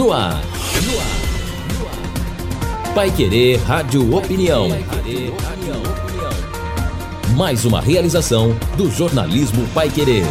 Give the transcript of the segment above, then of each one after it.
no ar. Pai Querer Rádio Opinião. Mais uma realização do jornalismo Pai Querer.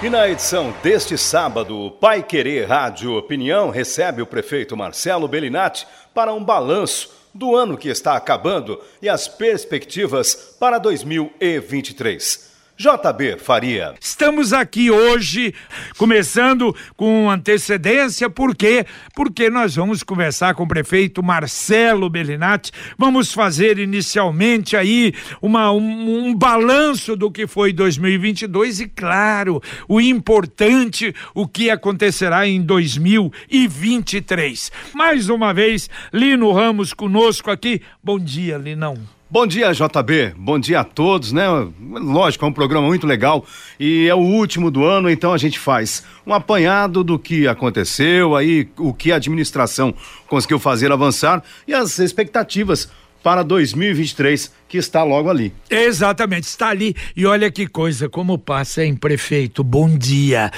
E na edição deste sábado, o Pai Querer Rádio Opinião recebe o prefeito Marcelo Bellinati para um balanço do ano que está acabando e as perspectivas para 2023. JB Faria. Estamos aqui hoje, começando com antecedência, por quê? Porque nós vamos conversar com o prefeito Marcelo Bellinati, vamos fazer inicialmente aí uma, um, um balanço do que foi 2022 e, claro, o importante, o que acontecerá em 2023. Mais uma vez, Lino Ramos conosco aqui. Bom dia, Linão. Bom dia, JB. Bom dia a todos, né? Lógico, é um programa muito legal e é o último do ano, então a gente faz um apanhado do que aconteceu, aí o que a administração conseguiu fazer avançar e as expectativas para 2023, que está logo ali. Exatamente, está ali. E olha que coisa, como passa, hein, prefeito? Bom dia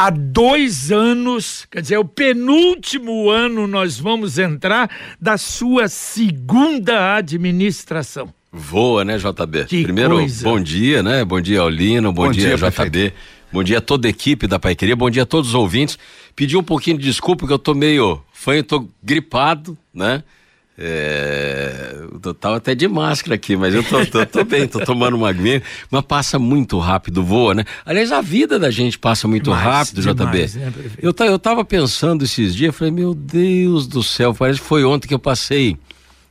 há dois anos, quer dizer, é o penúltimo ano nós vamos entrar da sua segunda administração. Voa, né, JB? Que Primeiro, coisa. bom dia, né? Bom dia, Aulino, bom, Bom dia, dia, JB. prefeito. Bom dia a toda a equipe da Paiqueria, bom dia a todos os ouvintes. Pedi um pouquinho de desculpa que eu tô meio fanho, tô gripado, né? É, eu tava até de máscara aqui, mas eu tô, tô, tô bem, tô tomando uma aguinha, mas passa muito rápido, voa, né? Aliás, a vida da gente passa muito Demais, rápido, demais, JB. né, eu, eu tava pensando esses dias, falei, meu Deus do céu, parece que foi ontem que eu passei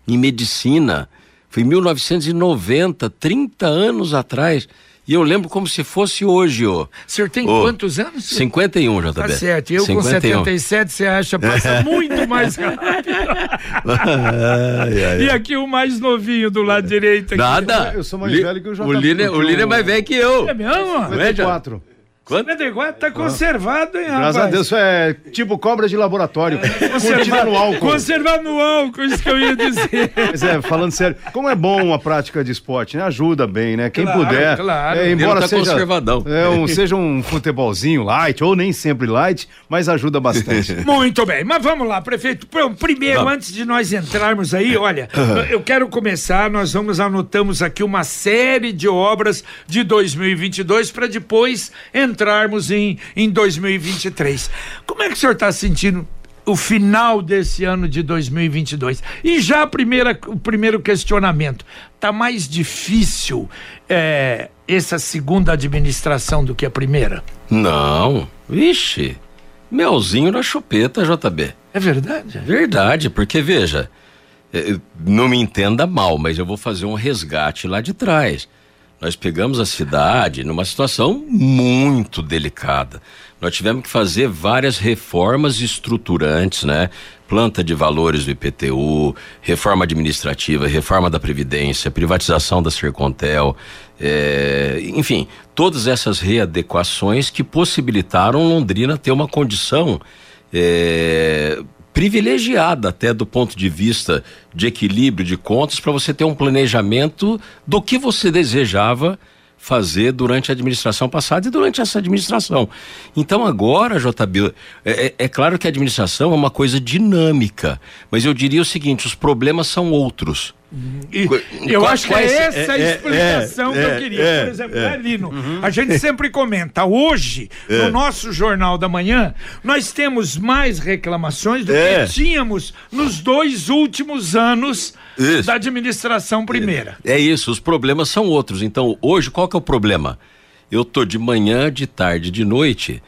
em medicina. Foi em 1990, 30 anos atrás. E eu lembro como se fosse hoje, ô. O senhor tem Ô, quantos anos? 51, JB. Tá certo, eu com 51. 77, você acha, passa muito mais rápido. Ai, ai, E aqui o mais novinho do lado direito. Aqui. Nada. Eu sou mais Li- velho que o JB, O Lino, é- o Lino é mais velho que eu. É mesmo? Não é, John? 94. Quanto? 54 tá conservado, hein, Graças rapaz? a Deus, é tipo cobra de laboratório. Contida no álcool. Conservar no álcool, isso que eu ia dizer. Mas é, falando sério, como é bom a prática de esporte, né? Ajuda bem, né? Quem Claro, puder. claro. É, embora tá seja, conservadão. é, um, seja um futebolzinho light, ou nem sempre light, mas ajuda bastante. Muito bem, mas vamos lá, prefeito. Pr- Primeiro, antes de nós entrarmos aí, olha, eu quero começar. Nós vamos anotamos aqui uma série de obras de 2022 para depois entrarmos em, em 2023. Como é que o senhor está sentindo? O final desse ano de 2022. E já a primeira, o primeiro questionamento: tá mais difícil é, essa segunda administração do que a primeira? Não. Vixe. Melzinho na chupeta, JB. É verdade? Verdade, porque veja, eh, não me entenda mal, mas eu vou fazer um resgate lá de trás. Nós pegamos a cidade numa situação muito delicada. Nós tivemos que fazer várias reformas estruturantes, né? Planta de valores do IPTU, reforma administrativa, reforma da Previdência, privatização da Sercontel, eh, enfim, todas essas readequações que possibilitaram Londrina ter uma condição eh, privilegiada até do ponto de vista de equilíbrio de contas para você ter um planejamento do que você desejava fazer durante a administração passada e durante essa administração. Então agora, JB, é, é- é claro que a administração é uma coisa dinâmica, mas eu diria o seguinte, os problemas são outros. E eu qual- acho que é essa a é, é, explicação que eu é, queria. é, Por exemplo, é. Lino? A gente sempre comenta. Hoje, no nosso Jornal da Manhã, nós temos mais reclamações do É. que tínhamos nos dois últimos anos Isso. da administração primeira. É isso, os problemas são outros. Então, hoje, qual que é o problema? Eu tô de manhã, de tarde, de noite.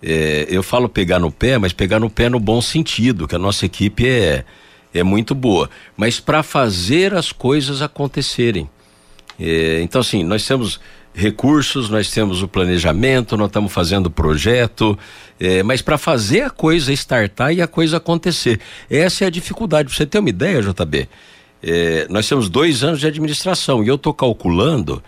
é, eu falo pegar no pé, mas pegar no pé no bom sentido, que a nossa equipe é, é muito boa. Mas para fazer as coisas acontecerem. É, então, assim, nós temos recursos, nós temos o planejamento, nós estamos fazendo projeto, é, mas para fazer a coisa startar e a coisa acontecer. Essa é a dificuldade. Pra você ter uma ideia, JB, é, nós temos dois anos de administração e eu estou calculando.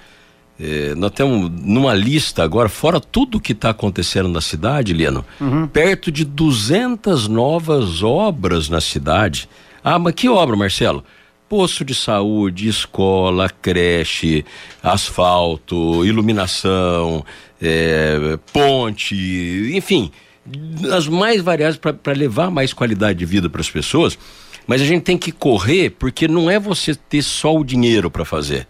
é, nós temos numa lista agora, fora tudo que está acontecendo na cidade, Leno, perto de 200 novas obras na cidade. Ah, mas que obra, Marcelo? posto de saúde, escola, creche, asfalto, iluminação, é, ponte, enfim, as mais variadas para levar mais qualidade de vida para as pessoas. Mas a gente tem que correr porque não é você ter só o dinheiro para fazer.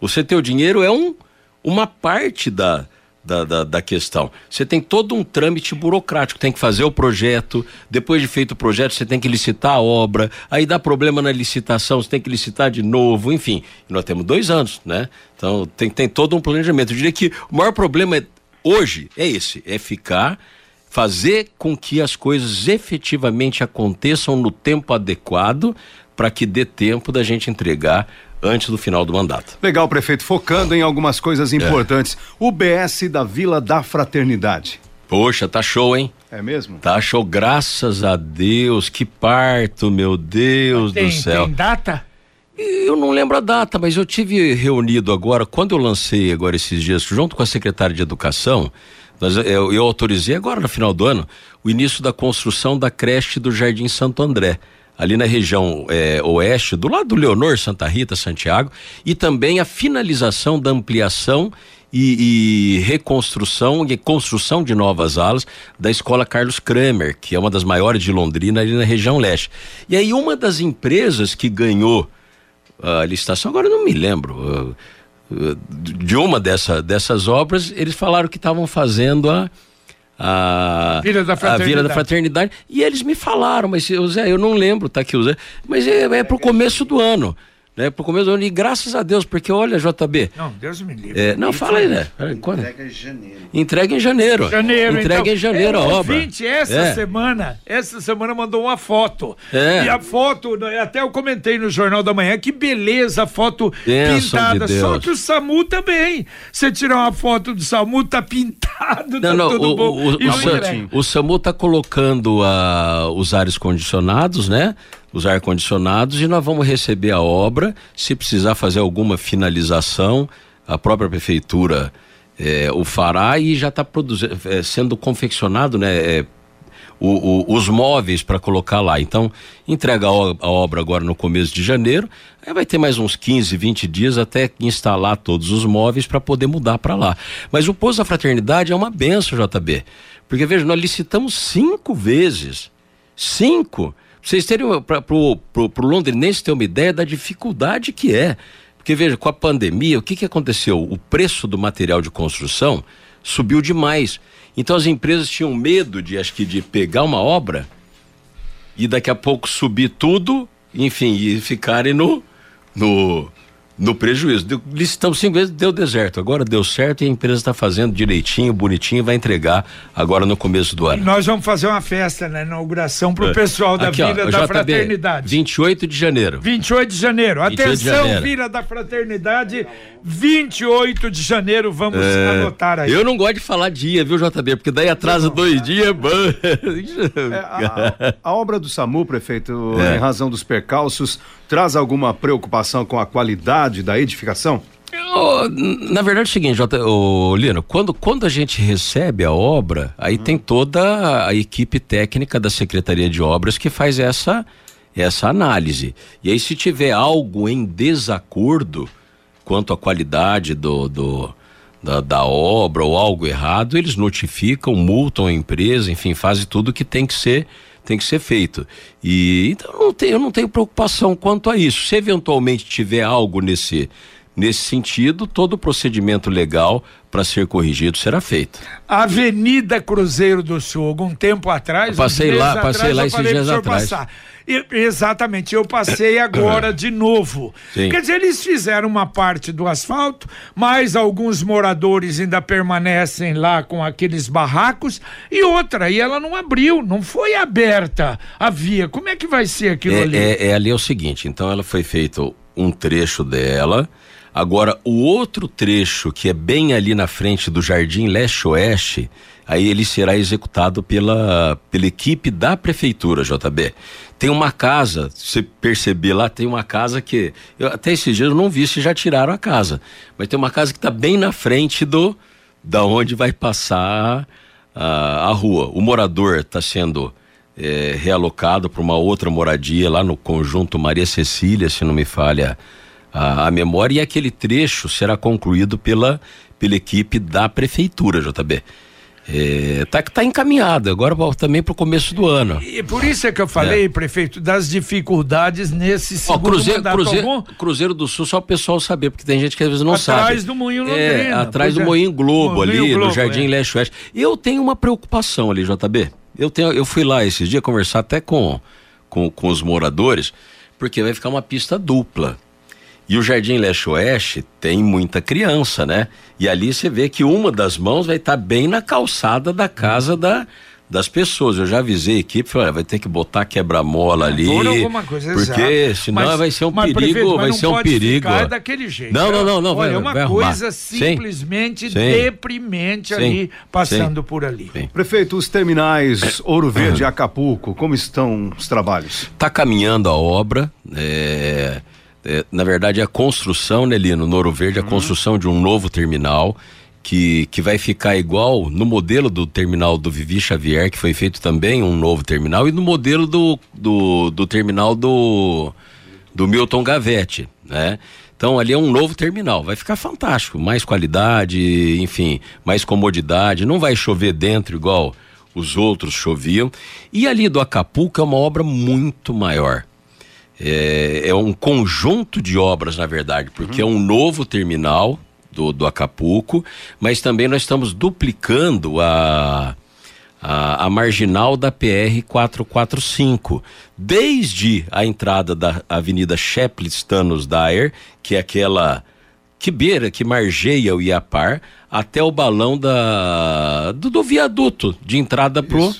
Você ter o dinheiro é um, uma parte da, da, da, da, questão. Você tem todo um trâmite burocrático, tem que fazer o projeto, depois de feito o projeto, você tem que licitar a obra, aí dá problema na licitação, você tem que licitar de novo, enfim. nós temos dois anos, né? Então tem, tem todo um planejamento. Eu diria que o maior problema é, hoje é esse, é ficar fazer com que as coisas efetivamente aconteçam no tempo adequado para que dê tempo da gente entregar antes do final do mandato. Legal, prefeito. Focando em algumas coisas é. importantes. É. O BS da Vila da Fraternidade. Poxa, tá show, hein? É mesmo? Tá show, graças a Deus. Que parto, meu Deus tem, do céu. Tem data? Eu não lembro a data, mas eu tive reunido agora, quando eu lancei agora esses dias, junto com a secretária de Educação, nós, eu, eu autorizei agora no final do ano o início da construção da creche do Jardim Santo André ali na região é, oeste, do lado do Leonor, Santa Rita, Santiago, e também a finalização da ampliação e, e, reconstrução e construção de novas alas da escola Carlos Kramer, que é uma das maiores de Londrina, ali na região leste. E aí, uma das empresas que ganhou a licitação, agora não me lembro, uh, de uma dessa, dessas obras, eles falaram que estavam fazendo a a Vila da Fraternidade. A Vila da Fraternidade. E eles me falaram, mas Zé, eu não lembro, tá aqui o Zé, mas é, é pro começo do ano né, pro começo do ano. E graças a Deus, porque olha, JB. Não, Deus me livre. É, não, fala aí, né? Entrega em janeiro. Entrega em janeiro. Janeiro, Entrega então, em janeiro é, a obra. Ouvinte, essa é. semana, essa semana mandou uma foto. É. E a foto, né, até eu comentei no Jornal da Manhã, que beleza a foto Benção pintada. De Só que o SAMU também. Você tirar uma foto do SAMU, tá pintado, não, tá não, tudo o, bom. O, o, o, o SAMU tá colocando uh, os ares condicionados, né? Os ar-condicionados e nós vamos receber a obra. Se precisar fazer alguma finalização, a própria prefeitura é, o fará e já está é, sendo confeccionado, né? É, o, o, os móveis para colocar lá. Então, entrega a, a, obra agora no começo de janeiro, aí vai ter mais uns 15, 20 dias até instalar todos os móveis para poder mudar para lá. Mas o Poço da Fraternidade é uma benção, JB. Porque, veja, nós licitamos cinco vezes. Cinco vocês terem para pro londrinense ter uma ideia da dificuldade que é. Porque veja, com a pandemia, o que, que aconteceu? O preço do material de construção subiu demais. Então as empresas tinham medo de, acho que, de pegar uma obra e daqui a pouco subir tudo, enfim, e ficarem no, no, no prejuízo. Licitamos cinco vezes, deu deserto. Agora deu certo e a empresa está fazendo direitinho, bonitinho, vai entregar agora no começo do ano. Nós vamos fazer uma festa na inauguração para o é. pessoal da Aqui, Vila ó, da JB, Fraternidade. 28 de janeiro. 28 de janeiro. Atenção, de janeiro. Vila da Fraternidade, 28 de janeiro, vamos é, anotar aí. Eu não gosto de falar dia, viu, JB? Porque daí atrasa dois dias. é, a, a, obra do SAMU, prefeito, é. em razão dos percalços, traz alguma preocupação com a qualidade da edificação? na verdade é o seguinte, Jota, Lino, quando, quando a gente recebe a obra, aí hum. tem toda a equipe técnica da Secretaria de Obras que faz essa, essa análise. E aí, se tiver algo em desacordo quanto à qualidade do, do da, da, obra ou algo errado, eles notificam, multam a empresa, enfim, fazem tudo que tem que ser tem que ser feito. E então não tenho, eu não tenho preocupação quanto a isso. Se eventualmente tiver algo nesse nesse sentido, todo o procedimento legal para ser corrigido será feito. Avenida Cruzeiro do Sul, algum tempo atrás, eu passei lá, passei atrás, lá esses dias atrás. Passar. Exatamente, eu passei agora de novo. Sim. Quer dizer, eles fizeram uma parte do asfalto, mas alguns moradores ainda permanecem lá com aqueles barracos e outra, e ela não abriu, não foi aberta a via. Como é que vai ser aquilo é, ali? É, é ali é o seguinte, então ela foi feito um trecho dela, Agora, o outro trecho, que é bem ali na frente do Jardim Leste-Oeste, aí ele será executado pela, pela equipe da prefeitura, JB. Tem uma casa, se perceber lá, tem uma casa que. Eu, até esses dias eu não vi se já tiraram a casa. Mas tem uma casa que está bem na frente do. da onde vai passar a, a rua. O morador está sendo é, realocado para uma outra moradia lá no conjunto Maria Cecília, se não me falha a, memória, e aquele trecho será concluído pela, pela equipe da prefeitura, JB. É, tá, tá encaminhado agora também para o começo do ano. E por isso é que eu falei, é. prefeito, das dificuldades nesse segundo Ó, Cruzeiro, Cruzeiro, Cruzeiro, do Sul, só o pessoal saber, porque tem gente que às vezes não atrás sabe. Atrás do Moinho Londrina. É, atrás do é. Moinho Globo Moinho ali, Globo, no Jardim é. Leste Oeste. Eu tenho uma preocupação ali, JB. Eu, tenho, eu fui lá esses dias conversar até com, com, com os moradores, porque vai ficar uma pista dupla. E o Jardim Leste Oeste tem muita criança, né? E ali você vê que uma das mãos vai estar tá bem na calçada da casa da, das pessoas. Eu já avisei a equipe, falei, vai ter que botar quebra-mola ali. alguma coisa, porque exato. senão mas, vai ser um perigo, prefeito, vai ser um perigo. Ficar daquele jeito. Não, não, não, não. Olha, é uma vai coisa simplesmente sim, deprimente sim, ali, passando sim, por ali. Prefeito, os terminais Ouro Verde e Acapulco, como estão os trabalhos? Está caminhando a obra. É é, na verdade, a construção, né, Lino, no Ouro Verde, uhum. a construção de um novo terminal que, que vai ficar igual no modelo do terminal do Vivi Xavier, que foi feito também um novo terminal, e no modelo do, do, do terminal do, do Milton Gavete, né? Então ali é um novo terminal, vai ficar fantástico, mais qualidade, enfim, mais comodidade, não vai chover dentro igual os outros choviam. E ali do Acapulco é uma obra muito maior. É, é um conjunto de obras, na verdade, porque uhum. é um novo terminal do, do Acapulco, mas também nós estamos duplicando a, a, a, marginal da PR 445, desde a entrada da Avenida Sheplitz Thanos Dyer, que é aquela que beira, que margeia o Iapar, até o balão da, do, do viaduto de entrada Isso pro,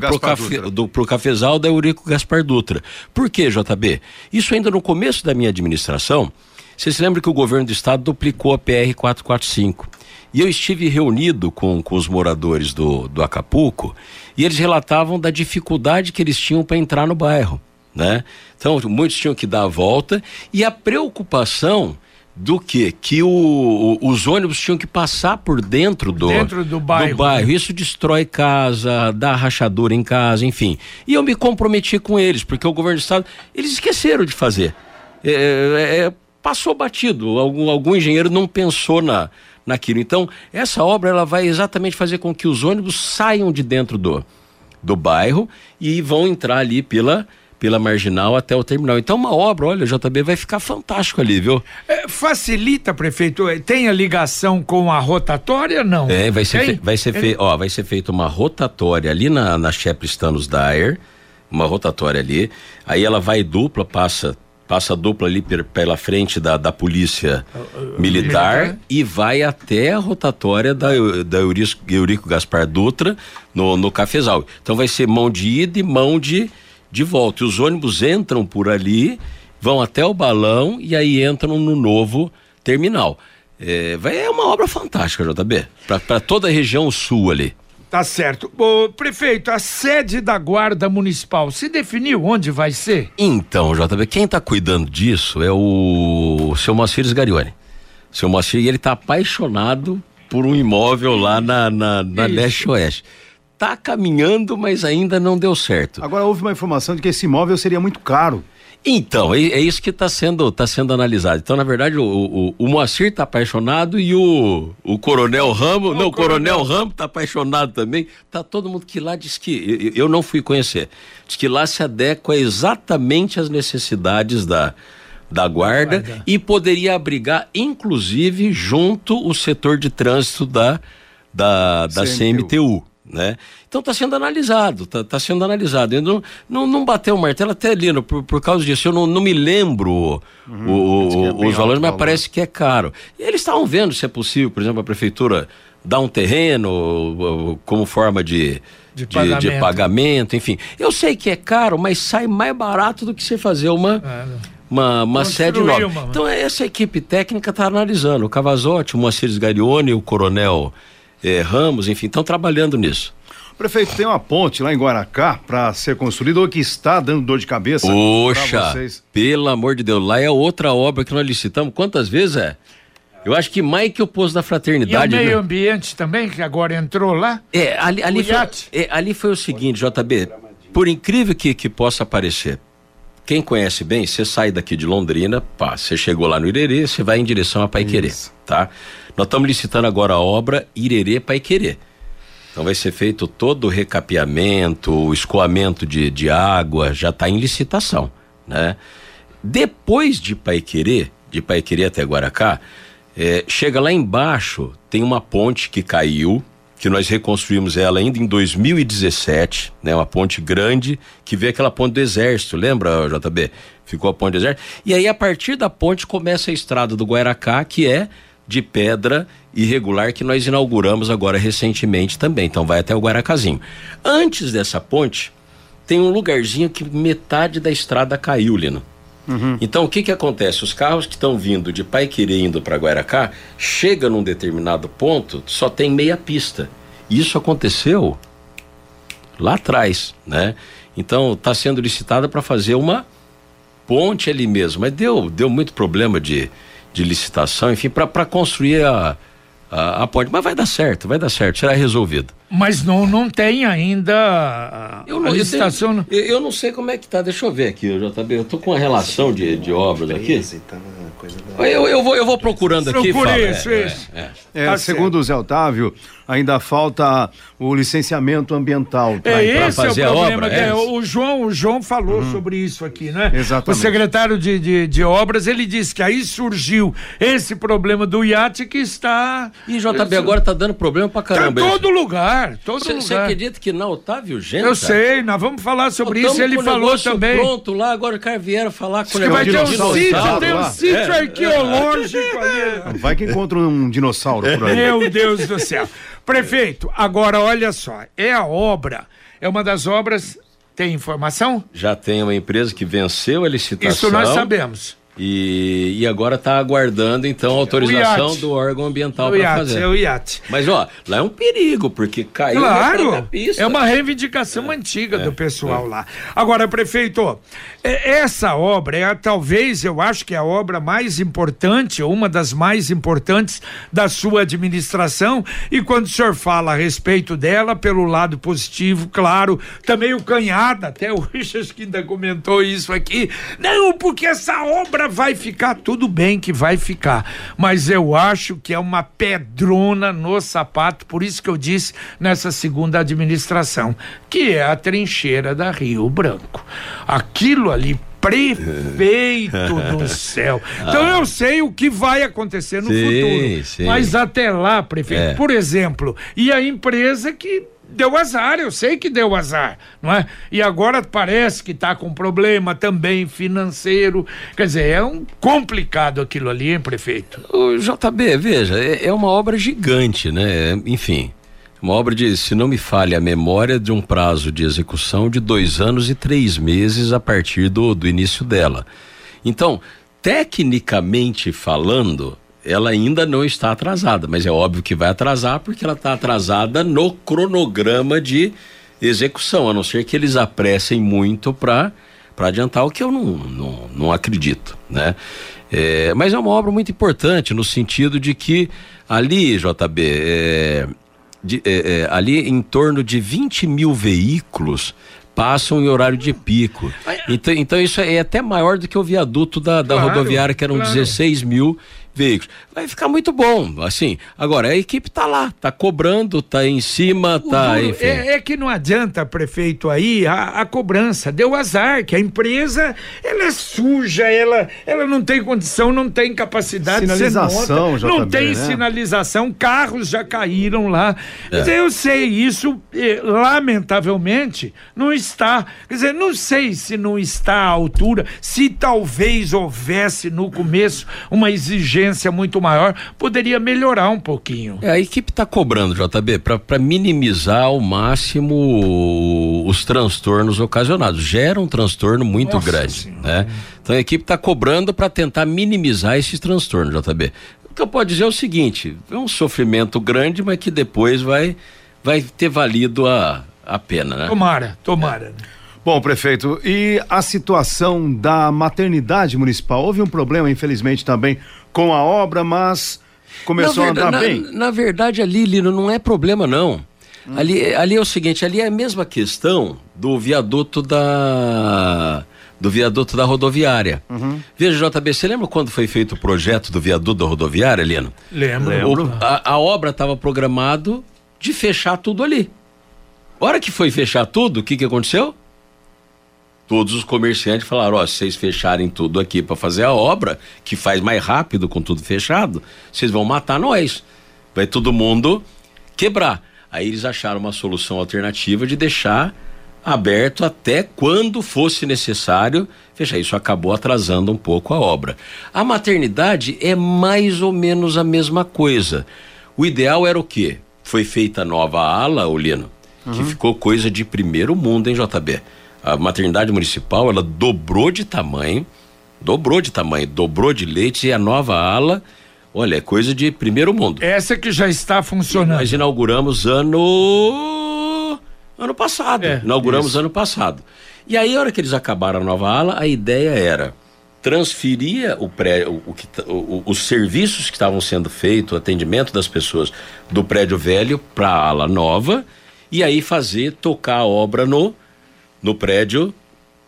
pro, cafe, do, pro cafezal da Eurico Gaspar Dutra. Por quê, JB? Isso ainda no começo da minha administração, você se lembra que o governo do estado duplicou a PR 445. E eu estive reunido com, com os moradores do, do Acapulco e eles relatavam da dificuldade que eles tinham para entrar no bairro. Né? Então, muitos tinham que dar a volta e a preocupação do que que o, o, os ônibus tinham que passar por dentro do dentro do bairro. do bairro. Né? Isso destrói casa, dá rachadura em casa, enfim. E eu me comprometi com eles porque o governo do estado eles esqueceram de fazer. É, é, é, passou batido. Algum, algum engenheiro não pensou na naquilo. Então essa obra ela vai exatamente fazer com que os ônibus saiam de dentro do do bairro e vão entrar ali pela pela marginal até o terminal. Então, uma obra, olha, JB vai ficar fantástico ali, viu? É, facilita, prefeito. É, tem a ligação com a rotatória? Não. É, vai ser, fe, vai ser, fe, ó, vai ser feita uma rotatória ali na, na Sheplistanos Dyer, uma rotatória ali. Aí ela vai dupla, passa passa dupla ali pela frente da, da polícia militar, militar, e vai até a rotatória da, da Eurico, Eurico Gaspar Dutra no, no Cafezal. Então vai ser mão de ida e mão de, de volta. E os ônibus entram por ali, vão até o balão e aí entram no novo terminal. É, é uma obra fantástica, JB, para toda a região sul ali. Tá certo. Ô, prefeito, a sede da Guarda Municipal se definiu onde vai ser? Então, JB, quem está cuidando disso é o, seu Moacir Sgarione. O seu Moacir, ele está apaixonado por um imóvel lá na, na, na Leste-Oeste está caminhando, mas ainda não deu certo. Agora houve uma informação de que esse imóvel seria muito caro. Então, é, é isso que está sendo, tá sendo analisado. Então, na verdade, o, o, o Moacir está apaixonado e o, o Coronel Ramos, não, o Coronel, Coronel Ramos está apaixonado também. Tá todo mundo que lá diz que, eu, eu não fui conhecer, diz que lá se adequa exatamente às necessidades da, da guarda, guarda, e poderia abrigar, inclusive, junto o setor de trânsito da, da, da CMTU. CMTU né? Então está sendo analisado, está tá sendo analisado. Eu não, não, não bateu o martelo até ali, por, por causa disso. Eu não, não me lembro uhum, o, é os valores, mas parece que é caro. E eles estavam vendo se é possível, por exemplo, a prefeitura dar um terreno como forma de, de, de, pagamento. de pagamento. enfim. Eu sei que é caro, mas sai mais barato do que você fazer uma. É uma, uma sede nova. Uma, então essa equipe técnica está analisando. O Cavazotti, o Moacir Garione, o Coronel eh, Ramos, enfim, estão trabalhando nisso. Prefeito, tem uma ponte lá em Guaracá para ser construída ou que está dando dor de cabeça Poxa, pelo amor de Deus, lá é outra obra que nós licitamos. Quantas vezes é? Eu acho que mais que o Poço da Fraternidade. E o meio né? ambiente também, que agora entrou lá? É, ali, ali, foi, é, ali foi o seguinte, JB. por incrível que, que possa parecer, quem conhece bem, você sai daqui de Londrina, pá, você chegou lá no Irerê, você vai em direção a Paiquerê, tá? Nós estamos licitando agora a obra Irerê Paiquerê. Então vai ser feito todo o recapeamento, o escoamento de, de água, já está em licitação, né? Depois de Paiquerê, de Paiquerê até Guaracá, é, chega lá embaixo, tem uma ponte que caiu, que nós reconstruímos ela ainda em 2017, né? Uma ponte grande que veio aquela ponte do Exército, lembra, JB? Ficou a ponte do Exército. E aí a partir da ponte começa a estrada do Guaracá, que é de pedra irregular que nós inauguramos agora recentemente também. Então vai até o Guaracazinho. Antes dessa ponte tem um lugarzinho que metade da estrada caiu, Lino. Uhum. Então o que que acontece? Os carros que estão vindo de Paiquerê indo para Guaracá, chega num determinado ponto, só tem meia pista. Isso aconteceu lá atrás, né? Então está sendo licitada para fazer uma ponte ali mesmo, mas deu deu muito problema de, de licitação, enfim, para construir a, a, a ponte, mas vai dar certo, vai dar certo, será resolvido. Mas não, não tem ainda eu não, a licitação. Eu, tenho, eu, não sei como é que tá, deixa eu ver aqui, eu, JB, eu tô com a relação de, de obras aqui. Eu, eu, vou, eu vou procurando aqui. Procure isso, é, isso. É, é. Tá segundo o Zé Otávio, ainda falta o licenciamento ambiental para é fazer é o problema, a obra. É. o João, o João falou uhum. sobre isso aqui, né? Exatamente. O secretário de, de, de, obras, ele disse que aí surgiu esse problema do iate que está... E JB agora tá dando problema pra caramba. Tá em todo lugar, todo cê, lugar. Você acredita que não, Otávio Genta? Eu sei, nós vamos falar sobre isso, ele falou também. pronto lá, agora o cara vieram falar com o Vai ter um sítio, tem um sítio arqueológico ali. Vai que encontra um dinossauro por aí. Meu Deus do céu. Prefeito, agora olha só, é a obra, é uma das obras. Tem informação? Já tem uma empresa que venceu a licitação. Isso nós sabemos. E, e agora está aguardando, então, a autorização do órgão ambiental para fazer. É o iate. Mas, ó, lá é um perigo, porque caiu claro, É uma reivindicação é, antiga é, do pessoal é. lá. Agora, prefeito, é, essa obra é talvez, eu acho que é a obra mais importante, uma das mais importantes da sua administração. E quando o senhor fala a respeito dela, pelo lado positivo, claro, também o Canhada, até o Richard que ainda comentou isso aqui. Não, porque essa obra vai ficar tudo bem que vai ficar, mas eu acho que é uma pedrona no sapato, por isso que eu disse nessa segunda administração, que é a trincheira da Rio Branco. Aquilo ali prefeito do céu. Então eu sei o que vai acontecer no sim, futuro. Sim. Mas até lá, prefeito, é. por exemplo, e a empresa que deu azar, eu sei que deu azar, não é? E agora parece que está com problema também financeiro. Quer dizer, é um complicado aquilo ali, hein, prefeito? O JB, veja, é, é uma obra gigante, né? Enfim, uma obra de, se não me falha a memória, de um prazo de execução de dois anos e três meses a partir do, do início dela. Então, tecnicamente falando, ela ainda não está atrasada, mas é óbvio que vai atrasar porque ela está atrasada no cronograma de execução, a não ser que eles apressem muito para para adiantar o que eu não, não, não acredito, né? É, mas é uma obra muito importante no sentido de que ali, JB, é, de, é, é, ali em torno de 20 mil veículos passam em horário de pico. Então, então isso é até maior do que o viaduto da, da claro, rodoviária, que eram claro. 16 mil veículos. Vai ficar muito bom, assim. Agora, a equipe está lá, está cobrando, está em cima, está enfim. É, é, que não adianta, prefeito, aí, a, a, cobrança. Deu azar, que a empresa, ela é suja, ela, ela não tem condição, não tem capacidade sinalização, de Não tem né? sinalização, carros já caíram lá. É. Quer dizer, eu sei, isso, eh, lamentavelmente, não está. Quer dizer, não sei se não está à altura, se talvez houvesse no começo uma exigência exigência muito maior, poderia melhorar um pouquinho. É, a equipe está cobrando, JB, para minimizar ao máximo os transtornos ocasionados. Gera um transtorno muito Nossa grande, senhora. né? Então a equipe está cobrando para tentar minimizar esses transtornos, JB. O que eu posso dizer é o seguinte: é um sofrimento grande, mas que depois vai, vai ter valido a, a pena, né? Tomara, tomara. É. Bom, prefeito, e a situação da maternidade municipal? Houve um problema, infelizmente, também com a obra, mas começou a andar na, bem. Na verdade, ali, Lino, não é problema não. Hum. Ali, ali é o seguinte, ali é a mesma questão do viaduto da do viaduto da rodoviária. Uhum. Veja, JB, você lembra quando foi feito o projeto do viaduto da rodoviária, Lino? Lembro. O, a, a obra estava programado de fechar tudo ali. Hora que foi fechar tudo, o que que aconteceu? Todos os comerciantes falaram: ó, se vocês fecharem tudo aqui para fazer a obra, que faz mais rápido com tudo fechado, vocês vão matar nós. Vai todo mundo quebrar. Aí eles acharam uma solução alternativa de deixar aberto até quando fosse necessário fechar. Isso acabou atrasando um pouco a obra. A maternidade é mais ou menos a mesma coisa. O ideal era o quê? Foi feita a nova ala, Olino, uhum. que ficou coisa de primeiro mundo, hein, JB? A maternidade municipal, ela dobrou de tamanho, dobrou de tamanho, dobrou de leite e a nova ala Olha, é coisa de primeiro mundo. Essa que já está funcionando. Nós inauguramos ano ano passado. É, inauguramos isso. ano passado. E aí, a hora que eles acabaram a nova ala, a ideia era transferir o prédio, o, o, o, os serviços que estavam sendo feitos, o atendimento das pessoas do prédio velho para a ala nova e aí fazer tocar a obra no no prédio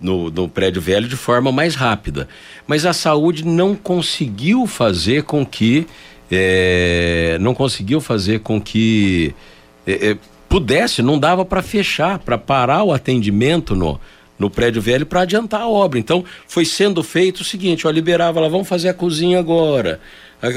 no, no prédio velho de forma mais rápida. Mas a saúde não conseguiu fazer com que é, não conseguiu fazer com que é, pudesse, não dava para fechar, para parar o atendimento no, no prédio velho para adiantar a obra. Então foi sendo feito o seguinte: ó, liberava lá, vamos fazer a cozinha agora,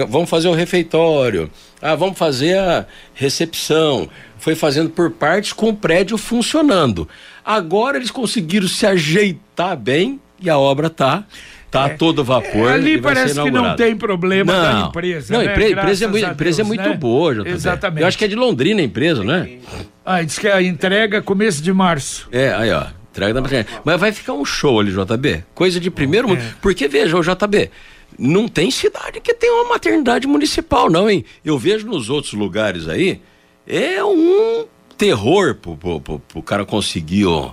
vamos fazer o refeitório, ah, vamos fazer a recepção. Foi fazendo por partes com o prédio funcionando. Agora eles conseguiram se ajeitar bem e a obra tá tá é, todo vapor. É, ali parece que não tem problema não, da empresa. Não, né? empresa, empresa, é, muito, empresa é muito né? boa, JB. Exatamente. Eu acho que é de Londrina a empresa, né? Ah, diz que a entrega é começo de março. É, aí ó. Entrega da Mas vai ficar um show ali, JB. Coisa de primeiro mundo. É. Porque veja, o JB, não tem cidade que tem uma maternidade municipal, não, hein? Eu vejo nos outros lugares aí, é um terror pro, pro, pro, pro cara conseguir um,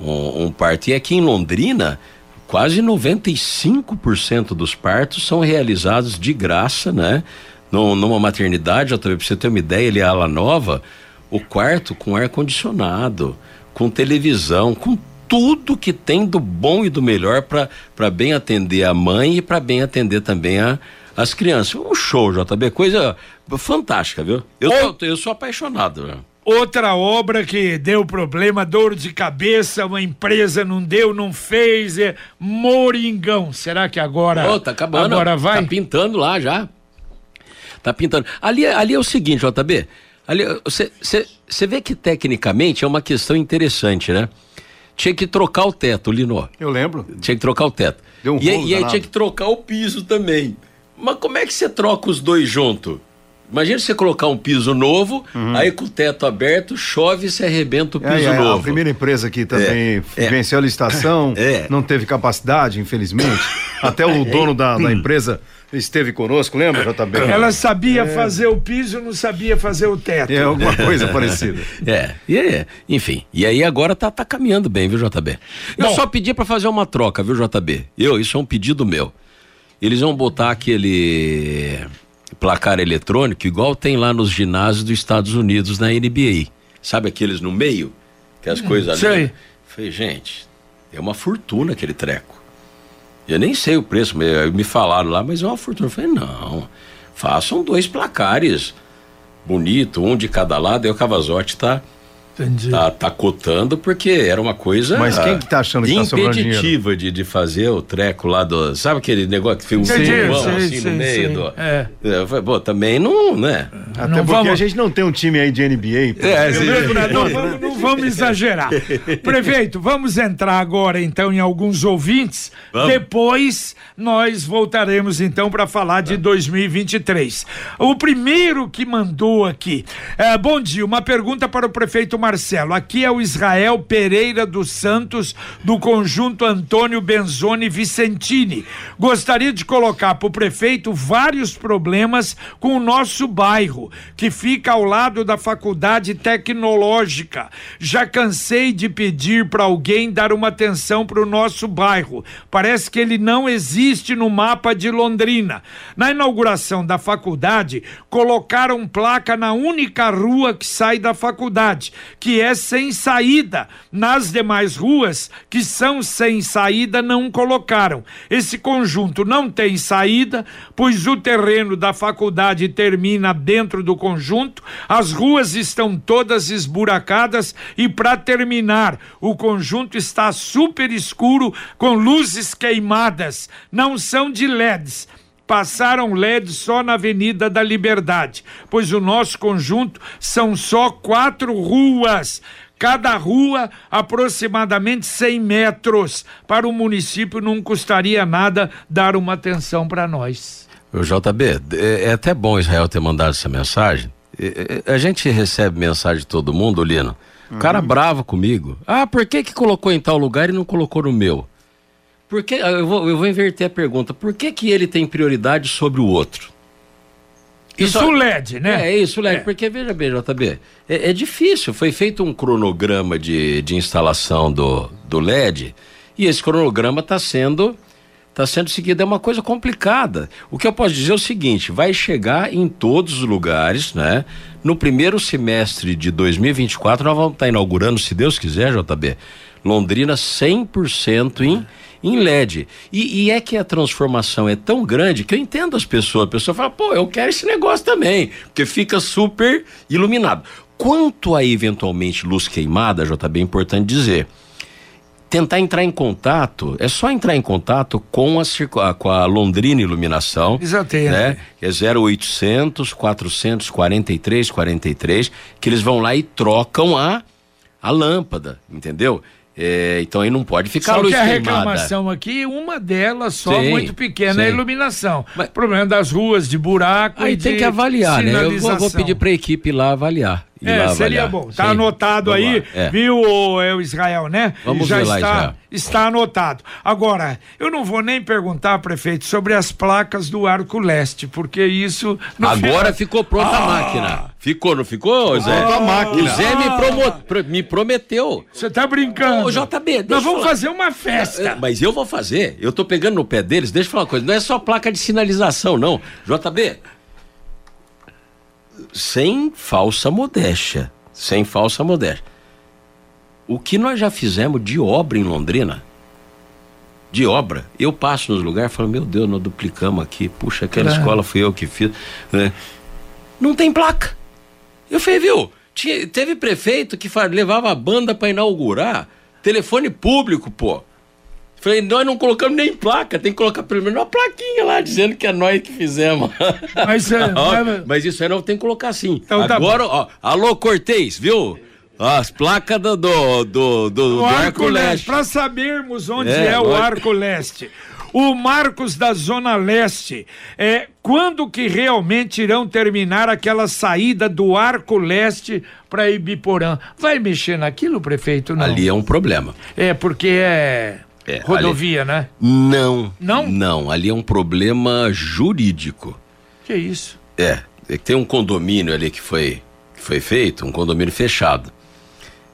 um, parto. E aqui em Londrina, quase 95% dos partos são realizados de graça, né? numa maternidade, para você ter uma ideia, ele é ala nova, o quarto com ar-condicionado, com televisão, com tudo que tem do bom e do melhor para bem atender a mãe e para bem atender também a, as crianças. Um show, JB, coisa fantástica, viu? Eu, tô, eu sou apaixonado. Viu? Outra obra que deu problema, dor de cabeça, uma empresa não deu, não fez, é Moringão. Será que agora oh, tá acabando, agora vai? Tá pintando lá já. Tá pintando. Ali, ali é o seguinte, JB. Ali você vê que tecnicamente é uma questão interessante, né? Tinha que trocar o teto, Lino. Eu lembro. Tinha que trocar o teto. Deu um e, e aí tinha que trocar o piso também. Mas como é que você troca os dois juntos? Imagina você colocar um piso novo, uhum. aí com o teto aberto, chove e se arrebenta o piso é, é, novo. A primeira empresa que também é, venceu a licitação, é. não teve capacidade, infelizmente. Até o dono da, da empresa esteve conosco, lembra, JB? Ela sabia é. fazer o piso, não sabia fazer o teto. É, alguma coisa parecida. É, e aí, enfim. E aí agora tá, tá caminhando bem, viu, JB? Eu Bom, só pedi para fazer uma troca, viu, JB? Eu, isso é um pedido meu. Eles vão botar aquele placar eletrônico, igual tem lá nos ginásios dos Estados Unidos na NBA. Sabe aqueles no meio? Que as hum, coisas ali. Sei. Falei, gente, é uma fortuna aquele treco. Eu nem sei o preço, me falaram lá, mas é uma fortuna. Eu falei, não, façam dois placares bonito, um de cada lado, e o Cavazotti tá Entendi. Tá, tá cotando porque era uma coisa. Mas quem que tá achando que tá impeditiva de, de fazer o treco lá do. Sabe aquele negócio que fez um silvão assim sim, no meio sim. do. É. é pô, também não, né? Até não porque vamos... a gente não tem um time aí de NBA. É, sim. Não, não, vamos, não vamos exagerar. Prefeito, vamos entrar agora então em alguns ouvintes. Vamos. Depois nós voltaremos então para falar de 2023. O primeiro que mandou aqui. É, bom dia, uma pergunta para o prefeito Marcelo. Aqui é o Israel Pereira dos Santos, do conjunto Antônio Benzoni Vicentini. Gostaria de colocar para o prefeito vários problemas com o nosso bairro. que fica ao lado da Faculdade Tecnológica. Já cansei de pedir para alguém dar uma atenção para o nosso bairro. Parece que ele não existe no mapa de Londrina. Na inauguração da faculdade, colocaram placa na única rua que sai da faculdade, que é sem saída. Nas demais ruas, que são sem saída, não colocaram. Esse conjunto não tem saída, pois o terreno da faculdade termina dentro do conjunto, as ruas estão todas esburacadas e, para terminar, o conjunto está super escuro com luzes queimadas. Não são de LEDs passaram LED só na Avenida da Liberdade, pois o nosso conjunto são só quatro ruas. Cada rua aproximadamente 100 metros. Para o município não custaria nada dar uma atenção para nós. O JB, é, é, até bom Israel ter mandado essa mensagem. É, é, a gente recebe mensagem de todo mundo, Lino. Uhum. Cara bravo comigo. Ah, por que que colocou em tal lugar e não colocou no meu? Por que, eu, vou, eu vou inverter a pergunta. Por que que ele tem prioridade sobre o outro? Isso, isso LED, né? É, isso LED, é. porque veja bem, JB, é, é, difícil. Foi feito um cronograma de, de instalação do, do LED e esse cronograma está sendo está sendo seguido. É uma coisa complicada. O que eu posso dizer é o seguinte: vai chegar em todos os lugares, né? No primeiro semestre de 2024, nós vamos estar tá inaugurando, se Deus quiser, JB, Londrina 100% em em LED. E, e, é que a transformação é tão grande que eu entendo as pessoas. A pessoa fala, pô, eu quero esse negócio também, porque fica super iluminado. Quanto a eventualmente luz queimada, JB, é importante dizer. Tentar entrar em contato, é só entrar em contato com a, com a Londrina Iluminação. Exatamente. Né? É 0800 443 43, que eles vão lá e trocam a, a lâmpada, entendeu? É, então aí não pode ficar só luz que a queimada. reclamação aqui, uma delas só, sim, muito pequena, sim. é a iluminação. Mas, problema das ruas, de buraco Aí tem que avaliar, né? Eu vou, vou pedir para a equipe lá avaliar. É, seria bom. Tá Sim. anotado Vamos aí, é. viu, é o Israel, né? Vamos Já ver está, lá, Israel. está anotado. Agora, eu não vou nem perguntar, prefeito, sobre as placas do Arco Leste, porque isso. Agora ficou pronta ah. a máquina. Ficou, não ficou, Zé? Ah, a máquina. O Zé me, promo... me prometeu. Você tá brincando. Ô, JB, Nós vamos fazer uma festa. Mas eu vou fazer. Eu tô pegando no pé deles. Deixa eu falar uma coisa. Não é só placa de sinalização, não. JB, sem falsa modéstia, sem falsa modéstia. O que nós já fizemos de obra em Londrina, de obra, eu passo nos lugares e falo, meu Deus, nós duplicamos aqui, puxa, aquela é. escola fui eu que fiz. Né? Não tem placa. Eu falei, viu? Tinha, teve prefeito que levava a banda para inaugurar, telefone público, pô. Falei, nós não colocamos nem placa, tem que colocar pelo menos uma plaquinha lá dizendo que é nós que fizemos. Mas, é, mas... mas isso aí não tem que colocar assim. Então, tá Agora, tá ó, alô Cortez, viu? As placas do, do, do, do, Arco, Arco Leste. Para sabermos onde é, é o Arco Leste. O Marcos da Zona Leste, é, quando que realmente irão terminar aquela saída do Arco Leste para Ibiporã? Vai mexer naquilo, prefeito? Não? Ali é um problema. É, porque é é, Rodovia, ali... né? Não. Não? Não, ali é um problema jurídico. Que isso? É, é tem um condomínio ali que foi, que foi feito, um condomínio fechado.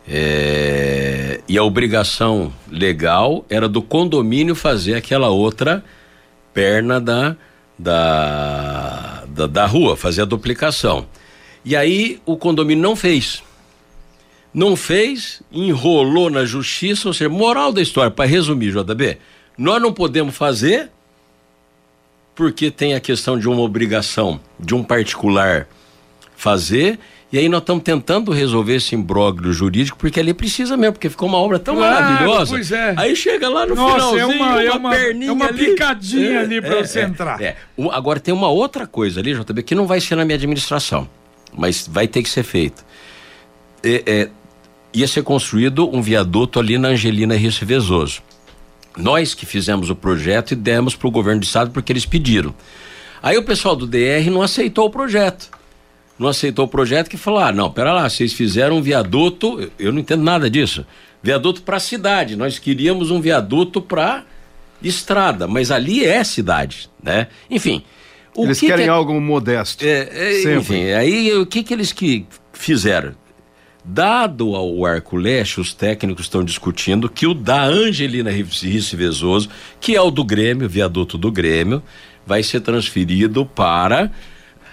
É, e a obrigação legal era do condomínio fazer aquela outra perna da, da, da, da rua, fazer a duplicação. E aí o condomínio não fez não fez, enrolou na justiça, ou seja, moral da história, para resumir, JB, nós não podemos fazer porque tem a questão de uma obrigação de um particular fazer, e aí nós estamos tentando resolver esse imbróglio jurídico, porque ali precisa mesmo, porque ficou uma obra tão claro, maravilhosa. Pois é. Aí chega lá no Nossa, finalzinho, é uma, é uma, perninha é uma ali. picadinha é, ali para é, você é, entrar. É. Agora tem uma outra coisa ali, JB, que não vai ser na minha administração, mas vai ter que ser feito. É, é, ia ser construído um viaduto ali na Angelina Risso Vezoso. Nós que fizemos o projeto e demos para o governo do estado porque eles pediram. Aí o pessoal do DR não aceitou o projeto. Não aceitou o projeto que falou: ah, não, pera lá, vocês fizeram um viaduto, eu não entendo nada disso. Viaduto para a cidade. Nós queríamos um viaduto para estrada, mas ali é cidade, né? Enfim, O Eles que querem que é- algo modesto. É, é, enfim, aí o que, que eles que fizeram? Dado ao Arco Leste, os técnicos estão discutindo que o da Angelina Risse Vezoso, que é o do Grêmio, viaduto do Grêmio, vai ser transferido para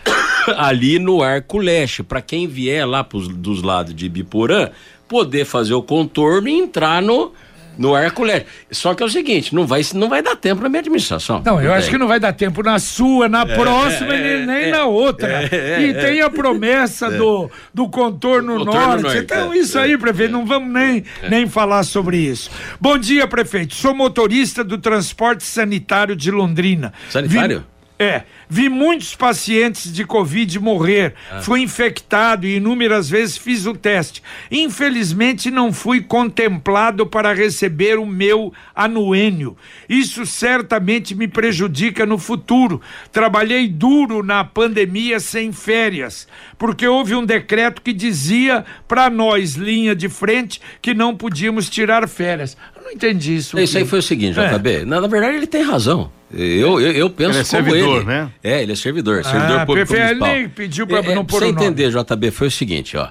ali no Arco Leste, para quem vier lá pros, dos lados de Ibiporã, poder fazer o contorno e entrar no no Arco Leste. Só que é o seguinte, não vai não vai dar tempo na minha administração. Não, eu acho que não vai dar tempo na sua, na próxima, nem, nem na outra. e tem a promessa do, do contorno, Contorno norte. norte, Então, é, isso aí, prefeito, não vamos nem, nem falar sobre isso. Bom dia, prefeito. Sou motorista do transporte sanitário de Londrina. Sanitário? Vi- é, vi muitos pacientes de Covid morrer. Fui infectado e inúmeras vezes fiz o teste. Infelizmente, não fui contemplado para receber o meu anuênio. Isso certamente me prejudica no futuro. Trabalhei duro na pandemia sem férias, porque houve um decreto que dizia para nós, linha de frente, que não podíamos tirar férias. Eu não entendi isso. Isso aí foi o seguinte, É. JB. Na, na verdade, ele tem razão. Eu, eu, eu penso Ele é como servidor, ele. né? É, ele é servidor, servidor público perfeito. Ele municipal. pediu pra É, é, não pôr pra o você nome. entender, JB, foi o seguinte, ó.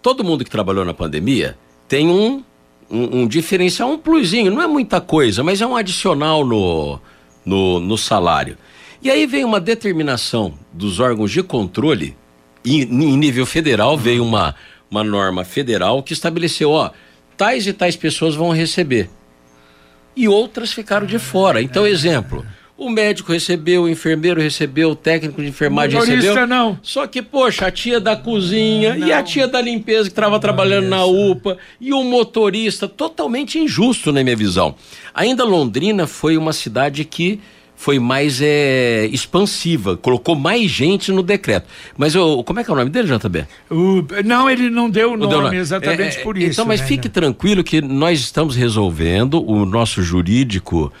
Todo mundo que trabalhou na pandemia tem um, um, um diferencial, um plusinho. Não é muita coisa, mas é um adicional no, no, no salário. E aí vem uma determinação dos órgãos de controle, em, em nível federal, veio uma, uma norma federal que estabeleceu, ó, tais e tais pessoas vão receber e outras ficaram de fora. Então, exemplo, o médico recebeu, o enfermeiro recebeu, o técnico de enfermagem Motorista recebeu. não. Só que, poxa, a tia da cozinha e a tia da limpeza que estava trabalhando na UPA e o motorista, totalmente injusto na minha visão. Ainda Londrina foi uma cidade que foi mais é, expansiva, colocou mais gente no decreto. Mas o, como é que é o nome dele, JB? O- não, ele não deu o Não nome deu nome. exatamente É, é, por isso. Então, mas né, fique tranquilo que nós estamos resolvendo, o nosso jurídico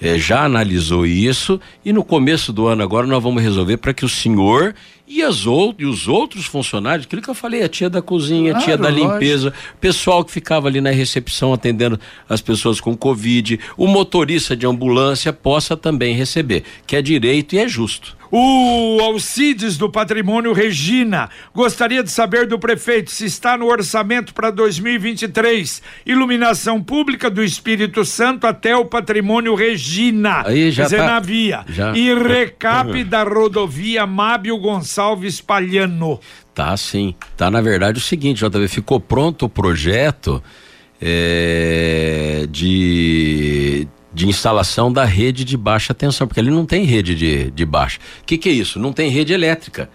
eh, já analisou isso e no começo do ano agora nós vamos resolver para que o senhor e, as ou- e os outros funcionários, aquilo que eu falei, a tia da cozinha, a tia Claro, da lógico. limpeza, o pessoal que ficava ali na recepção atendendo as pessoas com Covid, o motorista de ambulância possa também receber, que é direito e é justo. O Alcides do Patrimônio Regina gostaria de saber do prefeito se está no orçamento para 2023 iluminação pública do Espírito Santo até o Patrimônio Regina, Aí já dizer, tá- na via, já. e recap da rodovia Mábio Gonçalves Palhano. Tá sim. Tá na verdade o seguinte, JB, ficou pronto o projeto é, de, de instalação da rede de baixa tensão, porque ali não tem rede de, de baixa. O que, que é isso? Não tem rede elétrica.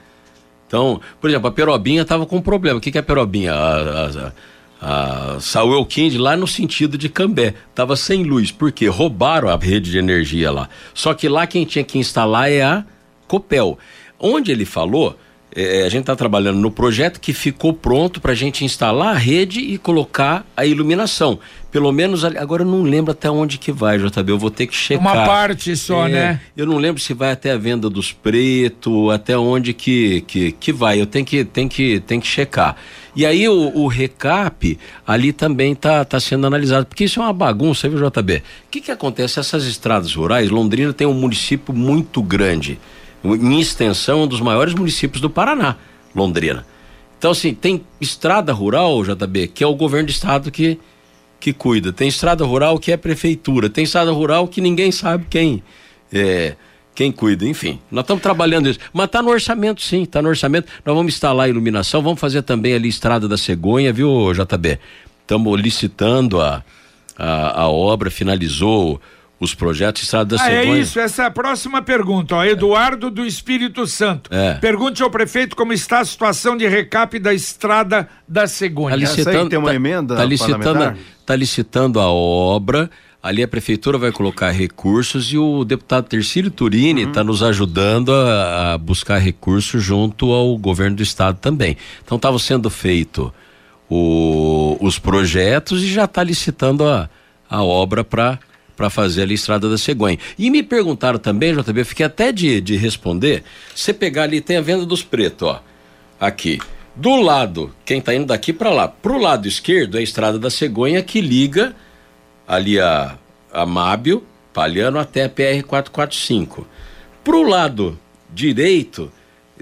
Então, por exemplo, a Perobinha estava com um problema. O que, que é a Perobinha? A, a, a Elquinde lá no sentido de Cambé. Estava sem luz. Por quê? Roubaram a rede de energia lá. Só que lá quem tinha que instalar é a Copel. Onde ele falou, eh, a gente está trabalhando no projeto que ficou pronto para a gente instalar a rede e colocar a iluminação. Pelo menos agora eu não lembro até onde que vai, JB. Eu vou ter que checar. Uma parte só, É, né? Eu não lembro se vai até a venda dos pretos, até onde que, que, que vai. Eu tenho que, tenho que, tenho que checar. E aí o, o recap ali também tá, tá sendo analisado, porque isso é uma bagunça, viu, JB? O que que acontece? Essas estradas rurais, Londrina tem um município muito grande. Em extensão, um dos maiores municípios do Paraná, Londrina. Então, assim, tem estrada rural, JB, que é o governo do estado que, que cuida. Tem estrada rural que é prefeitura. Tem estrada rural que ninguém sabe quem é, quem cuida. Enfim, nós estamos trabalhando isso. Mas está no orçamento, sim, está no orçamento. Nós vamos instalar a iluminação, vamos fazer também ali Estrada da Cegonha, viu, JB? Estamos licitando a, a, a obra, finalizou os projetos Estrada da Ah, é Cegonha. isso, essa é a próxima pergunta, ó. Eduardo do Espírito Santo. É. Pergunte ao prefeito como está a situação de recap da estrada da Cegonha. Tá Essa aí tem uma tá- emenda tá licitando, parlamentar? tá licitando a obra. Ali a prefeitura vai colocar recursos e o deputado Tercílio Turini está nos ajudando a, a buscar recursos junto ao governo do estado também. Então estava sendo feito o- os projetos e já está licitando a, a obra para para fazer ali a Estrada da Cegonha. E me perguntaram também, JB, fiquei até de, de responder, você pegar ali, tem a venda dos pretos, ó, aqui. Do lado, quem tá indo daqui para lá, pro lado esquerdo é a Estrada da Cegonha que liga ali a, a Mábio, Palhano até a PR 445. Pro lado direito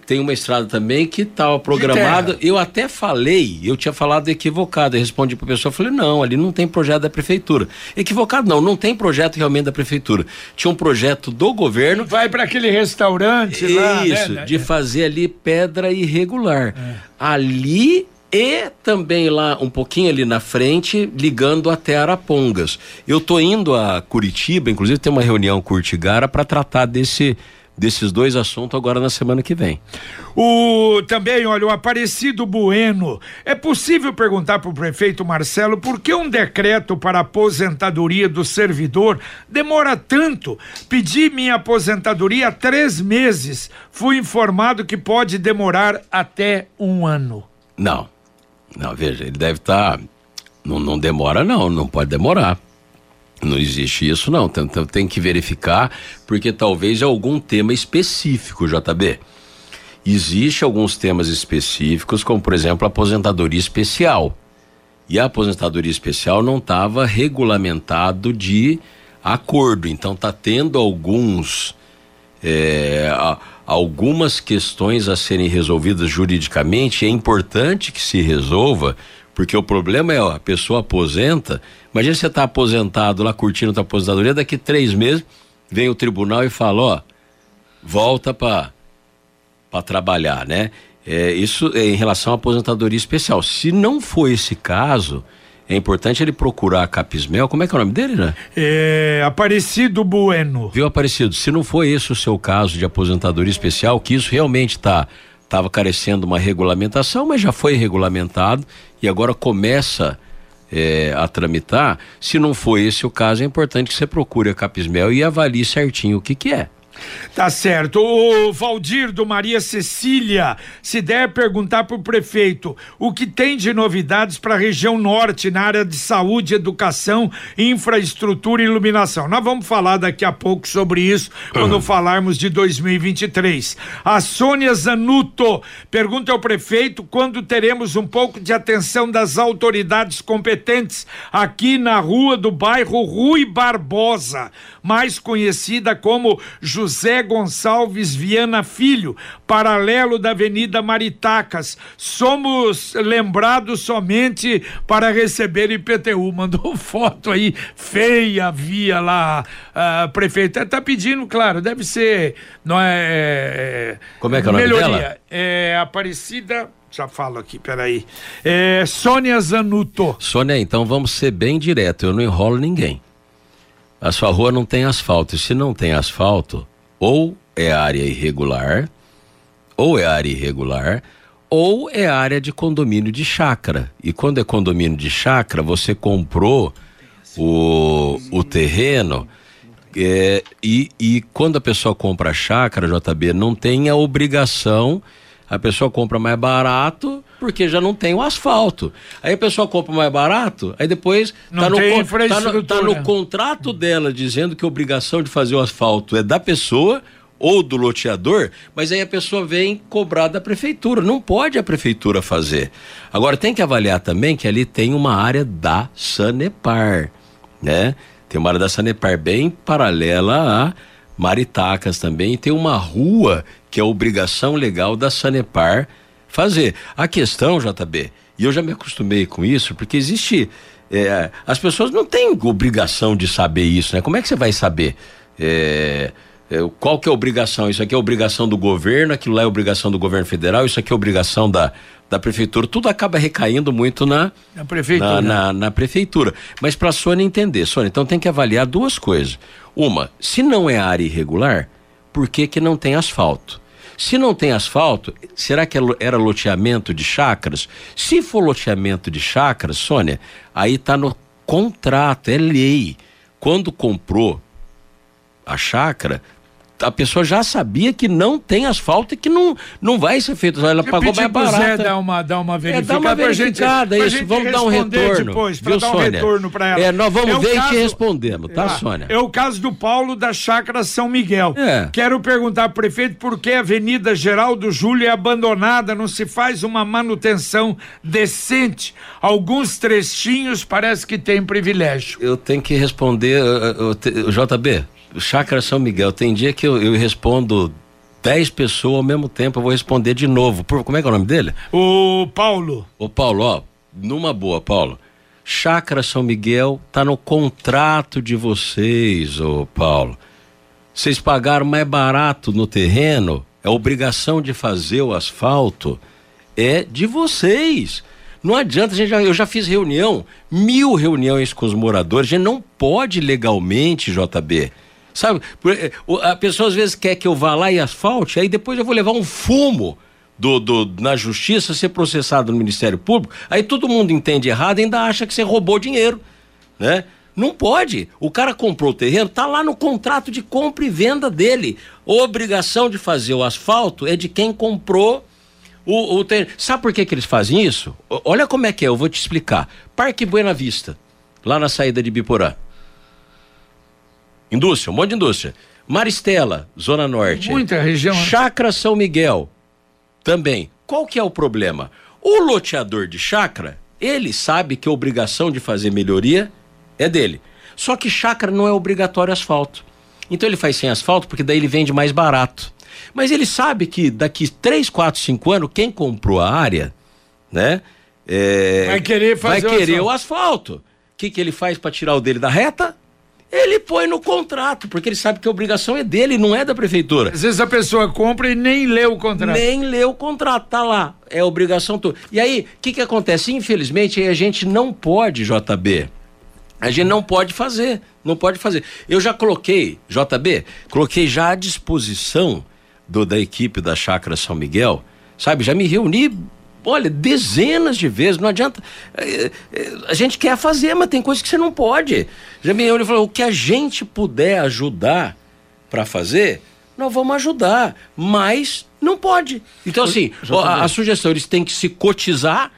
tem uma estrada também que estava programada. Eu até falei, eu tinha falado equivocado. Eu respondi para a pessoa, falei, não, ali não tem projeto da prefeitura. Equivocado não, não tem projeto realmente da prefeitura. Tinha um projeto do governo. Vai para aquele restaurante Isso, lá. Isso, né? de fazer ali pedra irregular. É. Ali e também lá um pouquinho ali na frente, ligando até Arapongas. Eu tô indo a Curitiba, inclusive tem uma reunião com Urtigara para tratar desse desses dois assuntos agora na semana que vem. O também, olha, o Aparecido Bueno. É possível perguntar para o prefeito Marcelo por que um decreto para aposentadoria do servidor demora tanto? Pedi minha aposentadoria há três meses. Fui informado que pode demorar até um ano. Não, não, veja, ele deve estar. Tá, não, não demora, não, não pode demorar. Não existe isso, não. Então tem que verificar, porque talvez é algum tema específico, JB. Existe alguns temas específicos, como por exemplo a aposentadoria especial. E a aposentadoria especial não estava regulamentado de acordo. Então está tendo alguns é, algumas questões a serem resolvidas juridicamente. É importante que se resolva, porque o problema é, ó, a pessoa aposenta, imagina você tá aposentado lá curtindo a aposentadoria, daqui três meses vem o tribunal e fala, ó, volta para para trabalhar, né? É, isso é em relação à aposentadoria especial. Se não for esse caso, é importante ele procurar a Capismel. Como é que é o nome dele, né? É Aparecido Bueno. Viu, Aparecido? Se não for esse o seu caso de aposentadoria especial, que isso realmente está estava carecendo uma regulamentação, mas já foi regulamentado e agora começa é, a tramitar. Se não for esse o caso, é importante que você procure a Capismel e avalie certinho o que, que é. Tá certo. O Valdir do Maria Cecília, se der perguntar para o prefeito o que tem de novidades para a região norte na área de saúde, educação, infraestrutura e iluminação. Nós vamos falar daqui a pouco sobre isso quando uhum. falarmos de 2023. A Sônia Zanuto pergunta ao prefeito quando teremos um pouco de atenção das autoridades competentes aqui na rua do bairro Rui Barbosa, mais conhecida como José José Gonçalves Viana Filho, paralelo da Avenida Maritacas. Somos lembrados somente para receber IPTU. Mandou foto aí feia, via lá, uh, prefeito. Tá pedindo, claro, deve ser. Não é, é Como é que é o nome melhoria. dela? É Aparecida já falo aqui, peraí. É, Sônia Zanuto. Sônia, então vamos ser bem direto, eu não enrolo ninguém. A sua rua não tem asfalto. E se não tem asfalto, ou é área irregular, ou é área irregular, ou é área de condomínio de chácara. E quando é condomínio de chácara, você comprou o, o terreno. É, e, e quando a pessoa compra a chácara, JB, não tem a obrigação, a pessoa compra mais barato porque já não tem o asfalto. Aí a pessoa compra mais barato, aí depois não tá, no, tá, no, tá no contrato dela dizendo que a obrigação de fazer o asfalto é da pessoa ou do loteador, mas aí a pessoa vem cobrar da prefeitura. Não pode a prefeitura fazer. Agora tem que avaliar também que ali tem uma área da Sanepar, né? Tem uma área da Sanepar bem paralela a Maritacas também, e tem uma rua que é obrigação legal da Sanepar fazer. A questão, JB, e eu já me acostumei com isso, porque existe. É, as pessoas não têm obrigação de saber isso, né? Como é que você vai saber? É, é, qual que é a obrigação? Isso aqui é obrigação do governo, aquilo lá é obrigação do governo federal, isso aqui é obrigação da, da prefeitura. Tudo acaba recaindo muito na, na prefeitura. Na, na, na prefeitura. Mas para a Sônia entender, Sônia, então tem que avaliar duas coisas. Uma, se não é área irregular, por que, que não tem asfalto? Se não tem asfalto, será que é era loteamento de chácaras? Se for loteamento de chácaras, Sônia, aí está no contrato, é lei. Quando comprou a chácara, a pessoa já sabia que não tem asfalto e que não, não vai ser feito. Ela Eu pagou mais barato. Zé dar uma, dar uma verificada. É, dá uma verificada, gente, isso. Vamos dar um retorno. Depois, viu, dar um Sônia? retorno para ela. É, nós vamos é ver caso, e te respondemos, tá, é, Sônia? É o caso do Paulo da Chácara São Miguel. É. Quero perguntar prefeito por que a Avenida Geraldo Júlio é abandonada, não se faz uma manutenção decente. Alguns trechinhos parece que tem privilégio. Eu tenho que responder, uh, uh, uh, JB, Chácara São Miguel, tem dia que eu, eu respondo dez pessoas ao mesmo tempo, eu vou responder de novo. Por, como é que é o nome dele? O Paulo. Ô Paulo, ó, numa boa, Paulo. Chácara São Miguel tá no contrato de vocês, ô Paulo. Vocês pagaram mais barato no terreno, é obrigação de fazer o asfalto, é de vocês. Não adianta, gente, eu já fiz reunião, mil reuniões com os moradores, a gente não pode legalmente, JB. Sabe, eh, a pessoa às vezes quer que eu vá lá e asfalte, aí depois eu vou levar um fumo do, do, na justiça, ser processado no Ministério Público, aí todo mundo entende errado e ainda acha que você roubou dinheiro, né? Não pode. O cara comprou o terreno, tá lá no contrato de compra e venda dele. Obrigação de fazer o asfalto é de quem comprou o, o terreno. Sabe por que, que eles fazem isso? Olha como é que é, eu vou te explicar. Parque Buena Vista, lá na saída de Biporã. Indústria, um monte de indústria. Maristela, Zona Norte. Muita região. né? Chácara São Miguel, também. Qual que é o problema? O loteador de chácara, ele sabe que a obrigação de fazer melhoria é dele. Só que chácara não é obrigatório asfalto. Então ele faz sem asfalto porque daí ele vende mais barato. Mas ele sabe que daqui 3, 4, 5 anos, quem comprou a área, né? é, Vai querer fazer vai o querer asfalto. o asfalto. O que, que ele faz para tirar o dele da reta? Ele põe no contrato, porque ele sabe que a obrigação é dele, não é da prefeitura. Às vezes a pessoa compra e nem lê o contrato. Nem leu o contrato, tá lá. É obrigação tua. E aí, o que que acontece? Infelizmente, a gente não pode, JB. A gente não pode fazer, não pode fazer. Eu já coloquei, JB, coloquei já à disposição do, da equipe da Chácara São Miguel, sabe? Já me reuni, olha, dezenas de vezes, não adianta. eh, eh, A gente quer fazer, mas tem coisas que você não pode. Já me e falou, o que a gente puder ajudar para fazer, nós vamos ajudar, mas não pode. Então, assim, a, a sugestão, eles têm que se cotizar,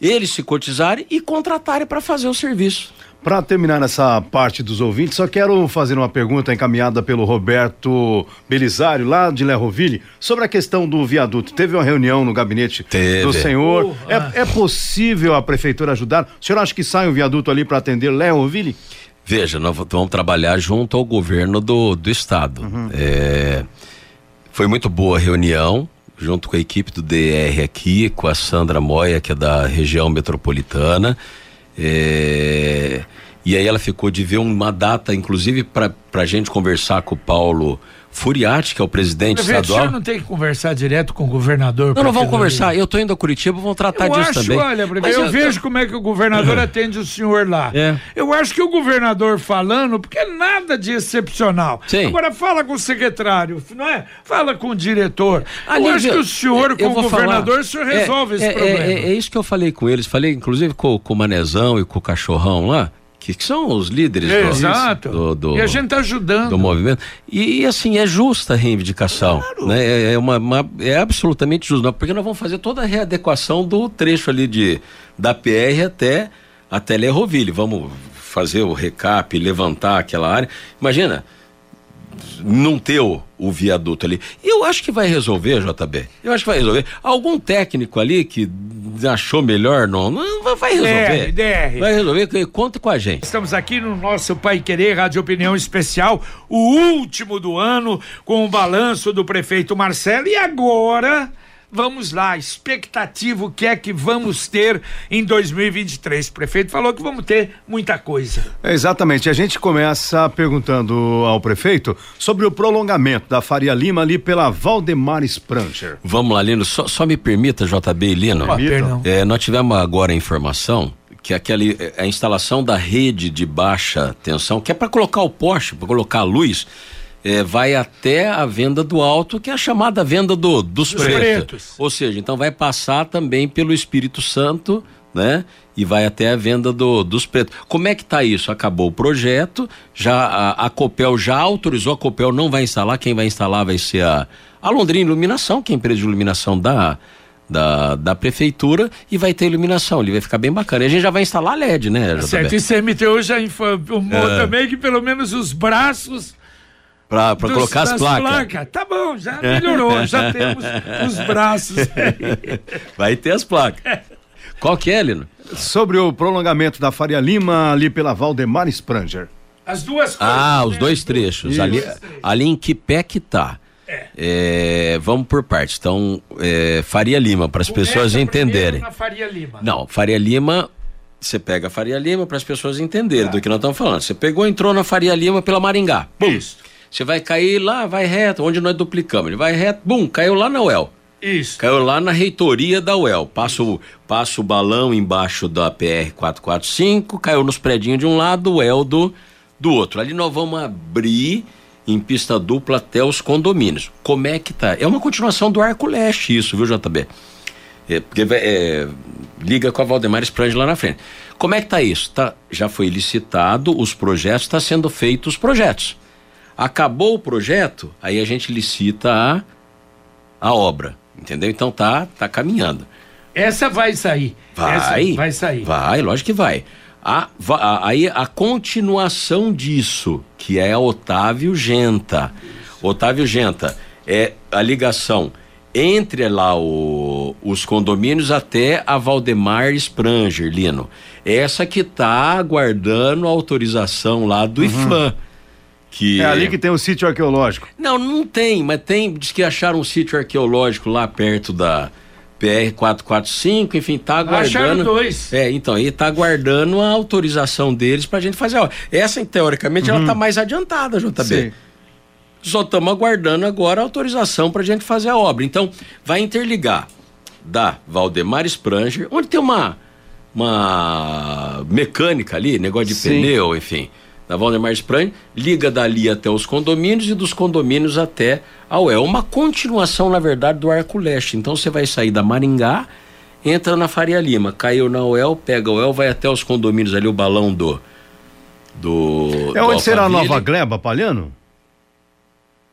eles se cotizarem e contratarem para fazer o serviço. Para terminar essa parte dos ouvintes, só quero fazer uma pergunta encaminhada pelo Roberto Belisário, lá de Lerroville, sobre a questão do viaduto. Teve uma reunião no gabinete Teve. do senhor. Uh, É, é possível a prefeitura ajudar? O senhor acha que sai um viaduto ali para atender Lerroville? Veja, nós vamos trabalhar junto ao governo do, do estado. É, foi muito boa a reunião, junto com a equipe do DR aqui, com a Sandra Moia, que é da região metropolitana. É, e aí ela ficou de ver uma data, inclusive, para a gente conversar com o Paulo Furiati, que é o presidente Prefeito, o estadual. senhor não tem que conversar direto com o governador? Não, não ali? conversar. Eu tô indo a Curitiba, vamos tratar Eu disso acho, também. olha, prefeito, eu, eu- vejo como é que o governador atende o senhor lá. É. Eu acho que o governador falando, porque é nada de excepcional. Sim. Agora fala com o secretário, não é? Fala com o diretor. Ali, eu acho que o senhor, eu com o governador, falar. o senhor É, resolve esse é, problema. É, é isso que eu falei com eles. Falei, inclusive, com, com o Manezão e com o Cachorrão lá, que, que são os líderes do- Exato. do, do, e a gente tá ajudando. do movimento. E, e, assim, é justa a reivindicação. Né? É, é uma, uma- é absolutamente justo. Porque nós vamos fazer toda a readequação do trecho ali de, da PR até, até Lerroville. Vamos fazer o recap, levantar aquela área. Imagina, não ter o, o viaduto ali. Eu acho que vai resolver, JB. Eu acho que vai resolver. Algum técnico ali que achou melhor, não, não vai- resolver. DR, DR. Vai resolver, conta com a gente. Estamos aqui no nosso Pai Querer Rádio Opinião Especial, o último do ano, com o balanço do prefeito Marcelo. E agora, vamos lá, expectativa, o que é que vamos ter em 2023? O prefeito falou que vamos ter muita coisa. É, exatamente. A gente começa perguntando ao prefeito sobre o prolongamento da Faria Lima ali pela Valdemar Spranger. Vamos lá, Lino. Só, só me permita, JB e Lino. Perdão. É, nós tivemos agora a informação que aquele, é, a instalação da rede de baixa tensão, que é para colocar o poste, para colocar a luz, é, vai até a venda do alto, que é a chamada venda do, dos, Dos pretos. pretos. Ou seja, então vai passar também pelo Espírito Santo, né? E vai até a venda do, dos pretos. Como é que tá isso? Acabou o projeto, já a, a Copel já autorizou, a Copel não vai instalar, quem vai instalar vai ser a, a Londrina Iluminação, que é a empresa de iluminação da, da, da prefeitura, e vai ter iluminação, ele vai ficar bem bacana. E a gente já vai instalar LED, né, JB? Certo, e CMTU já informou É. também que pelo menos os braços Dos- colocar as das placas. Tá bom, já melhorou, já temos os braços. Vai ter as placas. Qual que é, Lino? Sobre o prolongamento da Faria Lima ali pela Valdemar Spranger. As duas coisas. Ah, os né? dois trechos. Isso. Ali, ali em que pé que tá? É, vamos por partes. Então, é, Faria Lima, para as pessoas entenderem. Faria Lima. Não, Faria Lima, você pega a Faria Lima para as pessoas entenderem do que nós estamos falando. Você pegou, entrou na Faria Lima pela Maringá. Bum. Você vai cair lá, vai reto, onde nós duplicamos. Ele vai reto, bum, caiu lá na UEL. Isso. Caiu lá na reitoria da UEL. Passa o, passa o balão embaixo da PR 445, caiu nos predinhos de um lado, o UEL do, do outro. Ali nós vamos abrir em pista dupla até os condomínios. Como é que tá? É uma continuação do Arco Leste, isso, viu, JB? É, porque é, liga com a Valdemar Sprange lá na frente. Como é que tá isso? Tá, já foi licitado os projetos, está sendo feito os projetos. Acabou o projeto, aí a gente licita a, a obra, entendeu? Então tá, tá caminhando. Essa vai sair. Vai, Essa vai sair. Vai, lógico que vai. A, a- aí a continuação disso, que é Otávio Genta. Otávio Genta é a ligação entre lá o- os condomínios até a Valdemar Spranger, Lino. Essa que tá aguardando a autorização lá do IFAM. Que É ali que tem o sítio arqueológico. não, não tem, mas tem. Diz que acharam um sítio arqueológico lá perto da PR 445, enfim, tá aguardando. Acharam dois. É, então, aí tá aguardando a autorização deles pra gente fazer a obra. Essa, teoricamente, ela tá mais adiantada, JB. Sim. Só estamos aguardando agora a autorização pra gente fazer a obra. Então, vai interligar da Valdemar Spranger, onde tem uma, uma mecânica ali, negócio de Sim. pneu, enfim. Da Valdemar Spranger, liga dali até os condomínios e dos condomínios até a UEL. Uma continuação, na verdade, do Arco Leste. Então, você vai sair da Maringá, entra na Faria Lima, caiu na UEL, pega a UEL, vai até os condomínios ali, o balão do. do É do onde será a. Nova Gleba, Palhano?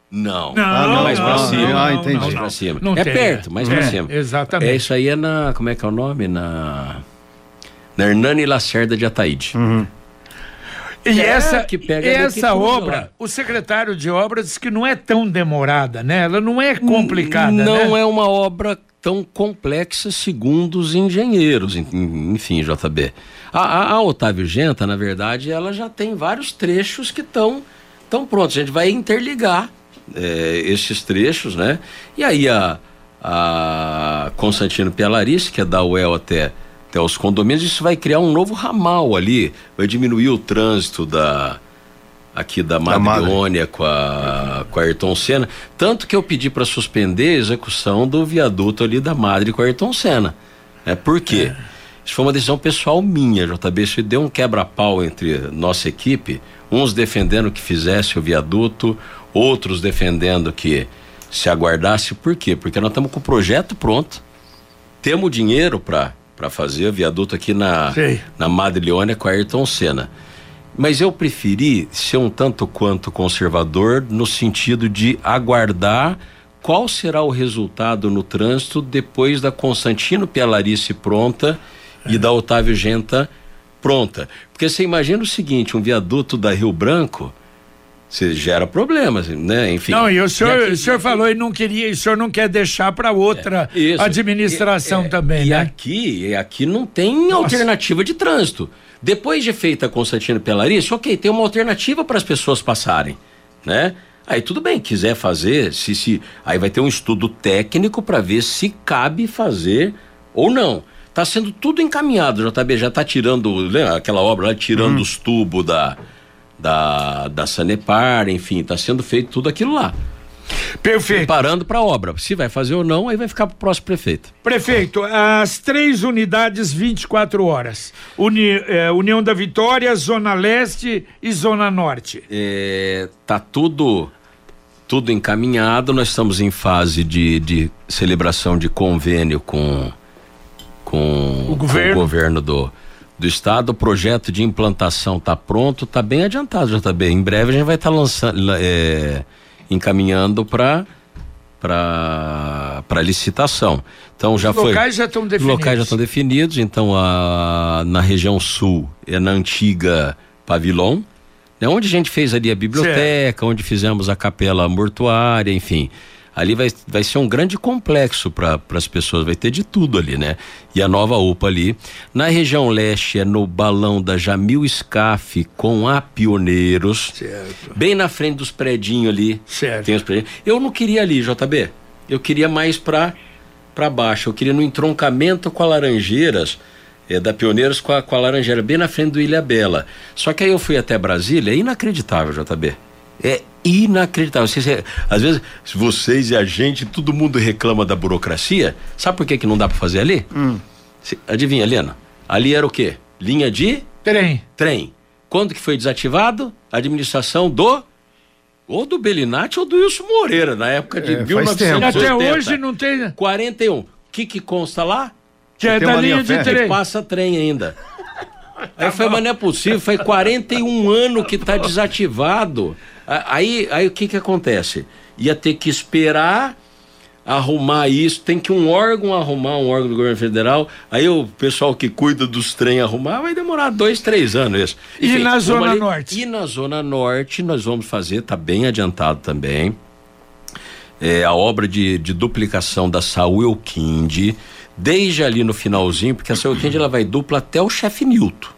Não. Não, Ah, não, mais pra não, cima. não, Ah, entendi. Mais pra cima. Não é tem, perto, mais pra é, cima. Exatamente. É, isso aí é na. Como é que é o nome? Na. Na Hernani Lacerda de Ataíde. E É, essa, que pega essa obra, lá. o secretário de obras disse que não é tão demorada, né? Ela não é complicada, Não né? é uma obra tão complexa segundo os engenheiros, en- en- enfim, JB. A, a, a Otávio Genta, na verdade, ela já tem vários trechos que estão tão prontos. A gente vai interligar é, esses trechos, né? E aí a, a Constantino Pialarice, que é da UEL até, até os condomínios, isso vai criar um novo ramal ali, vai diminuir o trânsito da aqui da Madre. Madriônia com a, com a Ayrton Senna. Tanto que eu pedi para suspender a execução do viaduto ali da Madre com a Ayrton Senna. É, por quê? Isso foi uma decisão pessoal minha, JB. Isso deu um quebra-pau entre nossa equipe, uns defendendo que fizesse o viaduto, outros defendendo que se aguardasse. Por quê? Porque nós estamos com o projeto pronto, temos dinheiro para fazer o viaduto aqui na, Sei. na com a Ayrton Senna. Mas eu preferi ser um tanto quanto conservador no sentido de aguardar qual será o resultado no trânsito depois da Constantino Pialarice pronta e da Otávio Genta pronta. Porque você imagina o seguinte, um viaduto da Rio Branco, você gera problemas, né? Enfim. Não, e o senhor, aqui- o senhor falou e não queria, e o senhor não quer deixar para outra Isso. administração E- é, também, e né? aqui, e aqui não tem alternativa de trânsito. Depois de feita a Constantino Pelarice, ok, tem uma alternativa para as pessoas passarem, né? Aí tudo bem, quiser fazer, se, se aí vai ter um estudo técnico para ver se cabe fazer ou não. Tá sendo tudo encaminhado, JB já tá tirando, lembra aquela obra lá, tirando os tubos da, da, da Sanepar, enfim, tá sendo feito tudo aquilo lá. Perfeito. Preparando para a obra. Se vai fazer ou não, aí vai ficar pro próximo prefeito. Prefeito, as três unidades 24 horas. Uni- eh, União da Vitória, Zona Leste e Zona Norte. É, tá tudo tudo encaminhado. Nós estamos em fase de, de celebração de convênio com, com, O governo. com o governo do, do estado. O projeto de implantação está pronto, está bem adiantado já tá bem. Em breve a gente vai estar lançando, é, encaminhando para para licitação. Então já Os foi. locais já estão Os definidos. locais já estão definidos, então a, na região sul é na antiga Pavilhon, né, onde a gente fez ali a biblioteca, onde fizemos a capela mortuária, enfim. Ali vai, vai ser um grande complexo para as pessoas, vai ter de tudo ali, né? E a nova UPA ali. Na região leste é no balão da Jamil Scaf com a Pioneiros. Certo. Bem na frente dos predinhos ali. Certo. Tem os predinhos. Eu não queria ali, JB. Eu queria mais para para baixo. Eu queria no entroncamento com a Laranjeiras, é, da Pioneiros com a, com a Laranjeira, bem na frente do Ilha Bela. Só que aí eu fui até Brasília, é inacreditável, JB. É inacreditável. Vocês, é, às vezes, vocês e a gente, todo mundo reclama da burocracia. Sabe por que, que não dá para fazer ali? Cê- adivinha, Helena? Ali era o quê? Linha de Trem. trem. Quando que foi desativado? A administração do ou do Belinati ou do Wilson Moreira, na época de É, faz 1980. tempo. Até hoje não tem. 41. O que que consta lá? Que é da linha linha de trem. Passa trem ainda. Aí foi, mas não é possível, foi 41 anos que tá desativado. Aí, aí o que que acontece? Ia ter que esperar arrumar isso, tem que um órgão arrumar, um órgão do governo federal, aí o pessoal que cuida dos trem arrumar, vai demorar dois, três anos isso. E na Zona Norte? E na Zona Norte nós vamos fazer, tá bem adiantado também, é, a obra de, de duplicação da Saúl Elquinde, desde ali no finalzinho, porque a Saúl Elquinde ela vai dupla até o chefe Nilton.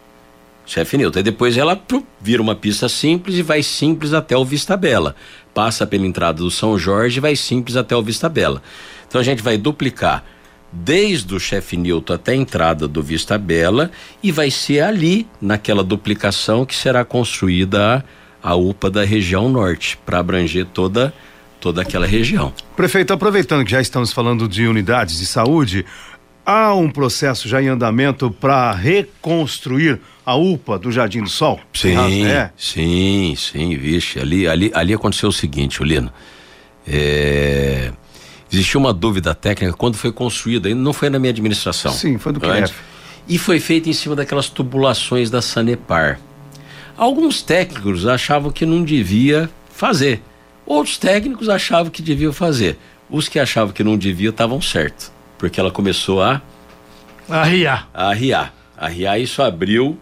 Chefe Nilton. Aí depois ela vira uma pista simples e vai simples até o Vista Bela. Passa pela entrada do São Jorge e vai simples até o Vista Bela. Então a gente vai duplicar desde o chefe Nilton até a entrada do Vista Bela e vai ser ali, naquela duplicação, que será construída a, a UPA da região norte, para abranger toda, toda aquela região. Prefeito, aproveitando que já estamos falando de unidades de saúde, há um processo já em andamento para reconstruir a UPA do Jardim do Sol? Sim, É. sim, sim, vixe. Ali, ali, ali aconteceu o seguinte, Olino. É, existiu uma dúvida técnica quando foi construída, não foi na minha administração. Sim, foi do Antes. QF. E foi feita em cima daquelas tubulações da Sanepar. Alguns técnicos achavam que não devia fazer. Outros técnicos achavam que deviam fazer. Os que achavam que não devia estavam certos. Porque ela começou a Arriar. a arriar. Arriar isso abriu.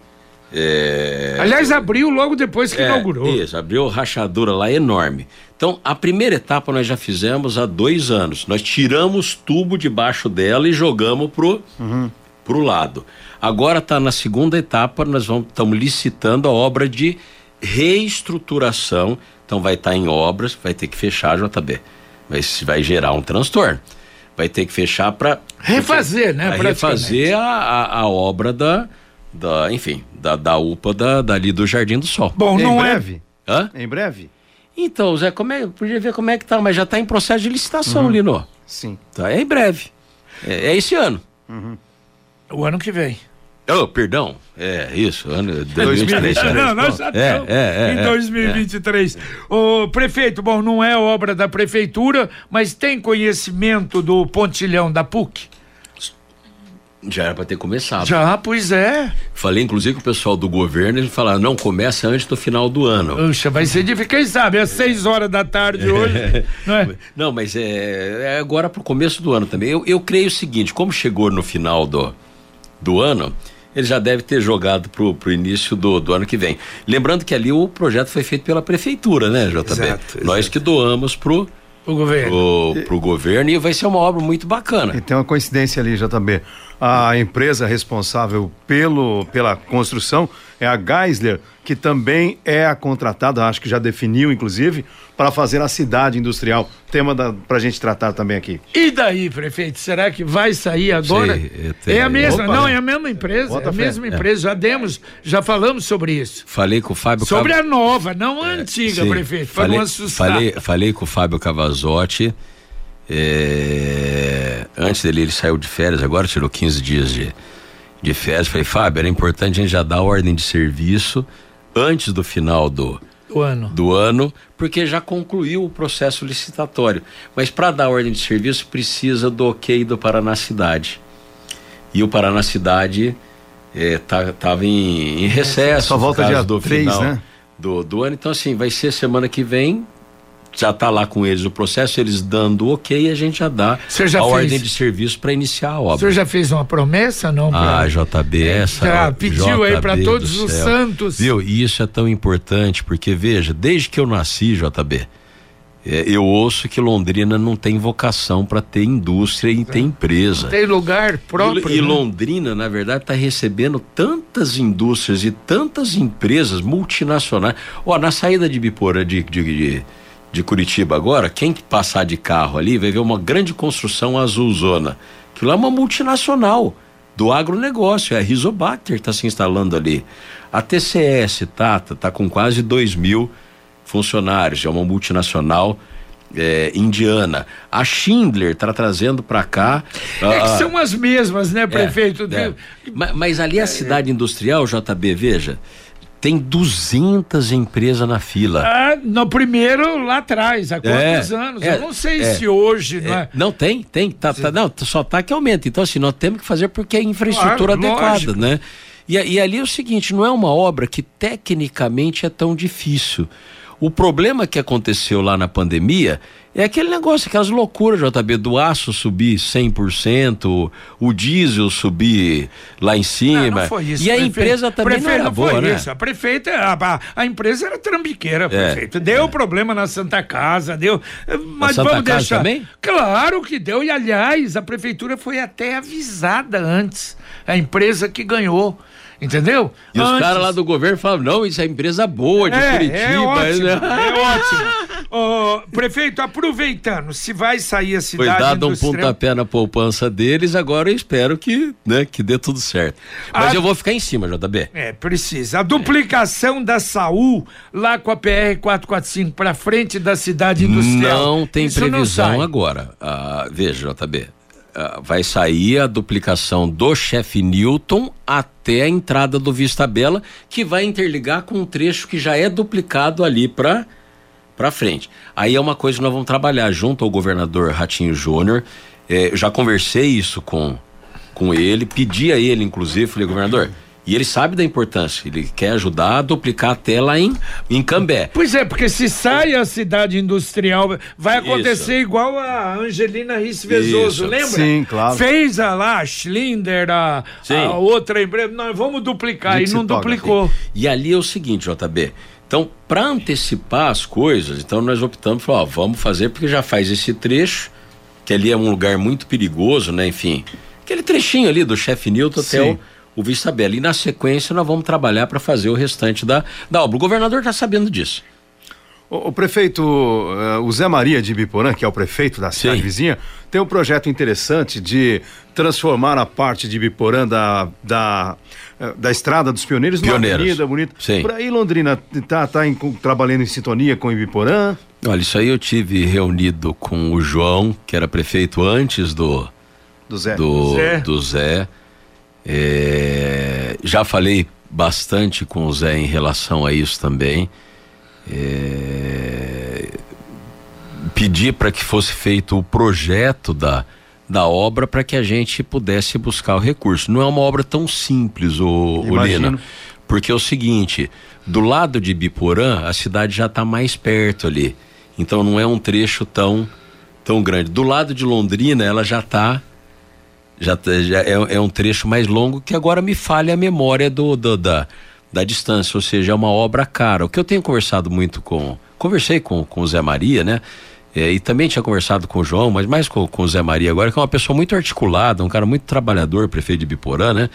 é, Aliás, abriu logo depois que é, inaugurou. Isso, abriu rachadura lá enorme. Então, a primeira etapa nós já fizemos há dois anos. Nós tiramos tubo debaixo dela e jogamos pro, pro lado. Agora está na segunda etapa, nós estamos licitando a obra de reestruturação. Então vai estar em obras, vai ter que fechar JB. Mas vai gerar um transtorno. Vai ter que fechar para Refazer, né, Pra refazer a, a, a obra da, da enfim, da, da UPA da, dali do Jardim do Sol. Bom, em não breve? é. Hã? Em breve? Então, Zé, como é, podia ver como é que tá, mas já tá em processo de licitação, Lino. Sim. Tá, é em breve. É, é esse ano. O ano que vem. Oh, perdão. É, isso, ano 2023. né? Não, nós já É, estamos é, é, em é, 2023. Ô, prefeito, bom, não é obra da prefeitura, mas tem conhecimento do pontilhão da PUC? Já era pra ter começado. Já, pois é. Falei, inclusive, com o pessoal do governo, eles falaram, não, começa antes do final do ano. Puxa, vai ser difícil. Quem sabe, às seis horas da tarde hoje, não é? Não, mas é, é agora pro começo do ano também. Eu, eu creio o seguinte, como chegou no final do, do ano, ele já deve ter jogado pro, pro início do, do ano que vem. Lembrando que ali o projeto foi feito pela prefeitura, né, JB? Exato, Nós que doamos pro, O governo. pro, pro governo e vai ser uma obra muito bacana. E tem uma coincidência ali, JB. A empresa responsável pelo, pela construção é a Geisler, que também é a contratada, acho que já definiu, inclusive, para fazer a cidade industrial. Tema da, pra gente tratar também aqui. E daí, prefeito, será que vai sair agora? Sei, é, é a mesma, Opa. não, é a mesma empresa, Bota é a fé. mesma empresa, já demos, já falamos sobre isso. Falei com o Fábio Sobre Cav- a nova, não a antiga, Sim, prefeito, para falei, não assustar. Falei, falei com o Fábio Cavazotti. É, antes dele, ele saiu de férias, agora tirou 15 dias de, de férias. Falei, Fábio, era importante a gente já dar a ordem de serviço antes do final do, O ano. do ano, porque já concluiu o processo licitatório. Mas para dar ordem de serviço precisa do ok do Paraná Cidade. E o Paraná Cidade eh, tá, tava em, em recesso. Só volta dia do 3, final né? do, do ano. Então, assim, vai ser semana que vem. Já está lá com eles o processo, eles dando o ok, a gente já dá já a fez? ordem de serviço para iniciar a O obra. senhor já fez uma promessa, não? pra- Ah, JB, essa. Já pediu aí pra JB todos do os santos. Viu? E isso é tão importante, porque veja, desde que eu nasci, JB, É, eu ouço que Londrina não tem vocação para ter indústria e ter empresa. Tem lugar próprio. E, e né? Londrina, na verdade, está recebendo tantas indústrias e tantas empresas multinacionais. Ó, na saída de Biporã, de, de, de, de Curitiba agora, quem passar de carro ali vai ver uma grande construção azulzona. Que lá é uma multinacional do agronegócio, é a Rizobacter está se instalando ali. A TCS tá, tá, tá com quase 2 mil funcionários, é uma multinacional é, indiana. A Schindler está trazendo para cá. É que ah, são as mesmas, né, prefeito? é. Mas, mas ali a cidade industrial, JB, veja, tem 200 empresas na fila. Ah, no primeiro lá atrás, há quantos É, anos? é, Eu não sei é, se hoje, não É, é? não tem, tem, tá, tá- não, só tá que aumenta. Então assim, nós temos que fazer porque é infraestrutura Claro, adequada, lógico. né? E, e ali é o seguinte, não é uma obra que tecnicamente é tão difícil. O problema que aconteceu lá na pandemia é aquele negócio, aquelas loucuras, JB, do aço subir 100%, o diesel subir lá em cima. Não, não foi isso. e a prefeito. empresa também não Prefeito, era foi boa, né? isso. A prefeita, a, a- empresa era trambiqueira, prefeito. Deu problema na Santa Casa, deu. Mas Santa vamos Casa deixar. também? Claro que deu. E aliás, a prefeitura foi até avisada antes. A empresa que ganhou. Entendeu? E os Antes. caras lá do governo falam, não, isso é empresa boa de É, Curitiba. é ótimo, né? é ótimo. Ô, prefeito, aproveitando, se vai sair a Foi cidade dado um pontapé na poupança deles, agora eu espero que, né, que dê tudo certo. Mas A- eu vou ficar em cima, JB. É, precisa. A duplicação da Saúl lá com a PR 445 para frente da cidade industrial. Não tem Isso previsão agora. Ah, veja, JB. Ah, vai sair a duplicação do chefe Newton até a entrada do Vista Bela, que vai interligar com um trecho que já é duplicado ali para para frente. Aí é uma coisa que nós vamos trabalhar junto ao governador Ratinho Júnior. Eu já conversei isso com, com ele, pedi a ele, inclusive, falei, governador, e ele sabe da importância, ele quer ajudar a duplicar até lá em, em Cambé. Pois é, porque se sai a cidade industrial, vai acontecer Isso. igual a Angelina Risse Vezoso, Isso. lembra? Sim, claro. Fez a lá, a Schlinder, a, a outra empresa. Nós vamos duplicar e não duplicou. E ali é o seguinte, JB. Então, para antecipar as coisas, então nós optamos, falar, ó, vamos fazer porque já faz esse trecho, que ali é um lugar muito perigoso, né? Enfim, aquele trechinho ali do chefe Newton até Sim. o, o Vista Bela. E na sequência nós vamos trabalhar para fazer o restante da, da obra. O governador está sabendo disso. O, o prefeito, eh, o Zé Maria de Ibiporã, que é o prefeito da cidade Sim. vizinha, tem um projeto interessante de transformar a parte de Ibiporã da, da, eh, da Estrada dos Pioneiros numa Pioneiros. avenida bonita. Sim. Por aí, Londrina, tá, tá em- com- trabalhando em sintonia com Ibiporã? Olha, isso aí eu tive reunido com o João, que era prefeito antes do, Do Zé. do Zé. do Zé. É, já falei bastante com o Zé em relação a isso também. É, pedi para que fosse feito o projeto da, da obra para que a gente pudesse buscar o recurso. Não é uma obra tão simples, o, o. Lina. Porque é o seguinte, do lado de Biporã, a cidade já está mais perto ali. Então não é um trecho tão, tão grande. Do lado de Londrina, ela já está já, tá- já é, é um trecho mais longo que agora me falha a memória do, do- da, da distância, ou seja, é uma obra cara. O que eu tenho conversado muito com. Conversei com, com o Zé Maria, né? É, e também tinha conversado com o João, mas mais com, com o Zé Maria agora, que é uma pessoa muito articulada, um cara muito trabalhador, prefeito de Biporã, né?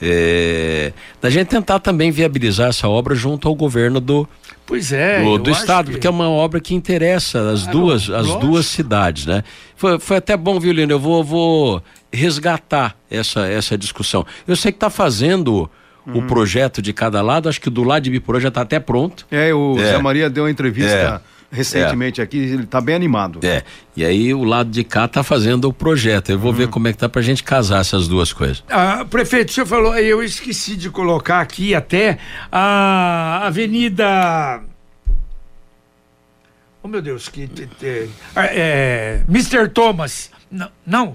É, da gente tentar também viabilizar essa obra junto ao governo do, Pois é. do, do estado, que- porque é uma obra que interessa as Ah, duas, lo- as lógico. duas cidades, né? Foi, foi até bom, viu, Lino? Eu vou, vou resgatar essa, essa discussão. Eu sei que está fazendo o Uhum. projeto de cada lado, acho que do lado de Biporã já está até pronto. É, o É. Zé Maria deu uma entrevista recentemente aqui, ele tá bem animado. É. E aí o lado de cá está fazendo o projeto. Eu vou Uhum. ver como é que tá pra gente casar essas duas coisas. Ah, prefeito, o senhor falou, eu esqueci de colocar aqui até a Avenida. Oh meu Deus, que. ah, é, Mr. Thomas. Não, não.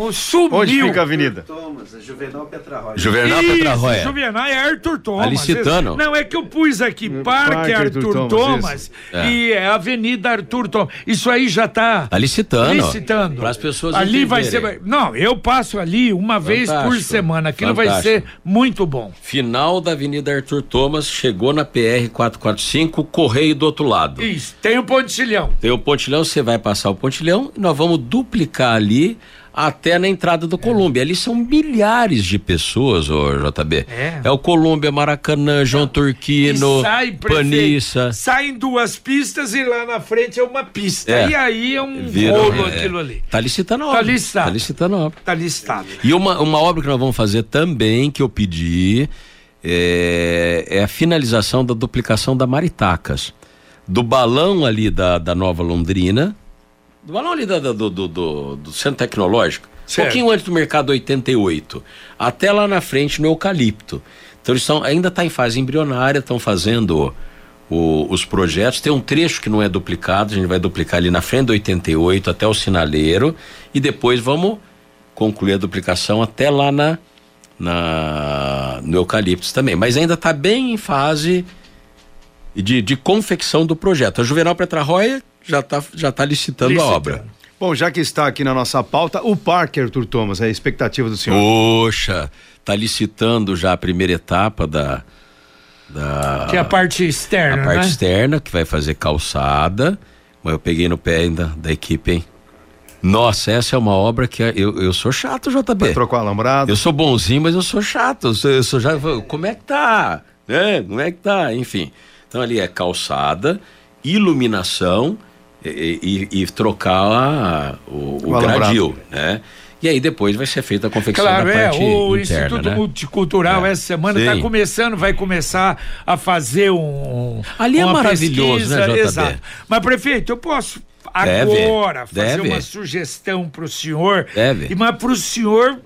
Oh, sumiu. Onde fica a avenida? Thomas, é Juvenal Petrarroia. Juvenal Isso, Petrarroia. Juvenal é Arthur Thomas. Alicitano. Não, é que eu pus aqui Parque, Parque Arthur, Arthur Thomas, Thomas, É. e é Avenida Arthur Thomas. Isso aí já tá Tá licitando. licitando. Para as pessoas Ali vai ser. entenderem. Não, eu passo ali uma vez por Fantástico, semana. Aquilo vai fantástico. ser muito bom. Final da Avenida Arthur Thomas, chegou na PR 445, correio do outro lado. Isso, tem o pontilhão. Tem o pontilhão, você vai passar o pontilhão e nós vamos duplicar ali até na entrada do Colômbia. Ali são milhares de pessoas, ô JB. É. o Colômbia, Maracanã, João Turquino, E sai, Panissa. Saem duas pistas e lá na frente é uma pista. É. E aí é um Viram, rolo é, aquilo ali. Tá licitando a Tá obra. licitado. Tá licitando a obra. Tá listado. E uma, uma obra que nós vamos fazer também, que eu pedi, é, é a finalização da duplicação da Maritacas. Do balão ali da, da Nova Londrina, do balão ali do, do, do, do Centro Tecnológico, um Certo. pouquinho antes do Mercado 88, até lá na frente no Eucalipto. Então eles estão, ainda está em fase embrionária, estão fazendo o- os projetos. Tem um trecho que não é duplicado, a gente vai duplicar ali na frente do 88 até o sinaleiro e depois vamos concluir a duplicação até lá na, na no Eucalipto também. Mas ainda está bem em fase de, de confecção do projeto. A Juvenal Petrarroia já está já tá licitando, Licitando. a obra. Bom, já que está aqui na nossa pauta, o Parque Arthur Thomas, é a expectativa do senhor. Poxa, tá licitando já a primeira etapa da da Que é a parte externa, a parte né? externa que vai fazer calçada. Mas eu peguei no pé ainda da equipe, hein? Nossa, essa é uma obra que eu, eu sou chato, JB. Trocou alambrado. Eu sou bonzinho, mas eu sou chato. Eu sou, eu sou já. Como é que tá? É, como é que tá? Enfim. Então ali é calçada, iluminação e, e- e trocar a- o, o O gradil, né? E aí depois vai ser feita a confecção Claro, da é. parte O interna, Instituto né? Multicultural É. essa semana está começando, vai começar a fazer um. Ali é maravilhoso, pesquisa, né, JB? Exato. Mas, prefeito, eu posso Deve, agora fazer deve. uma sugestão para o senhor. Deve. E mas para o senhor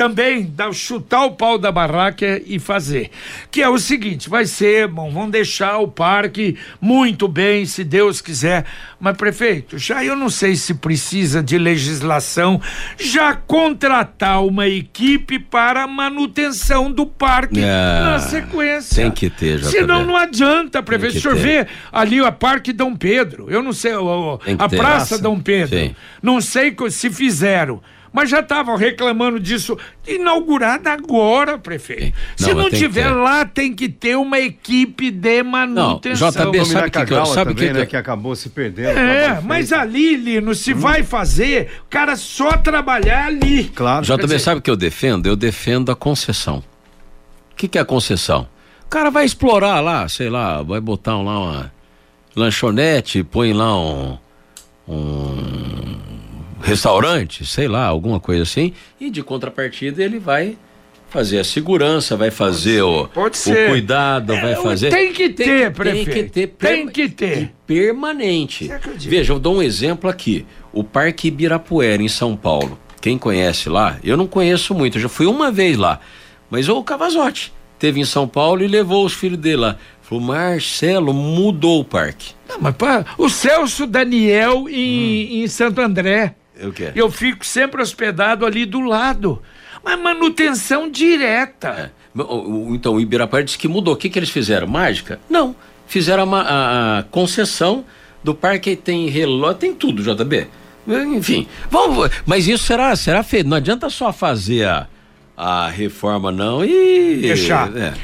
também dar, chutar o pau da barraca e fazer. Que é o seguinte, vai ser, bom, vamos deixar o parque muito bem, se Deus quiser. Mas, prefeito, já eu não sei se precisa de legislação, já contratar uma equipe para manutenção do parque Ah, na sequência. tem que ter, JB. Senão não adianta, prefeito. O senhor ter. vê ali a Parque Dom Pedro, eu não sei, o- o- a. Praça. Dom Pedro, Sim. não sei se fizeram. Mas já estavam reclamando disso. Inaugurada agora, prefeito. Sim. Se Não, não, que tiver ter. lá, tem que ter uma equipe de manutenção. JB, O sabe o que que eu- Miracagawa sabe que também, que né, que acabou se perdendo. É, mas ali, Lino, se vai fazer, o cara só trabalhar ali. Claro. JB, dizer- sabe o que eu defendo? Eu defendo a concessão. O que, que é a concessão? O cara vai explorar lá, sei lá, vai botar um, lá uma lanchonete, põe lá um, um restaurante, sei lá, alguma coisa assim, e de contrapartida ele vai fazer a segurança, vai fazer o, Pode o ser. cuidado, vai É, fazer. tem que ter, Tem prefeito. que ter, Tem que ter. e permanente. Veja, eu dou um exemplo aqui. O Parque Ibirapuera, em São Paulo. Quem conhece lá? Eu não conheço muito, eu já fui uma vez lá. Mas o Cavazotti teve em São Paulo e levou os filhos dele lá. Falou, Marcelo, mudou o parque. Não, mas pá, o Celso Daniel em, em Santo André. O quê? Eu fico sempre hospedado ali do lado. Mas manutenção direta. É. Então, o Ibirapuera disse que mudou. O que, que eles fizeram? Mágica? Não. Fizeram a, ma- a- a concessão do parque, tem relógio, tem tudo, JB. Enfim, vamos, mas isso será, será feito. Não adianta só fazer a, a reforma, não, e. Deixar. é.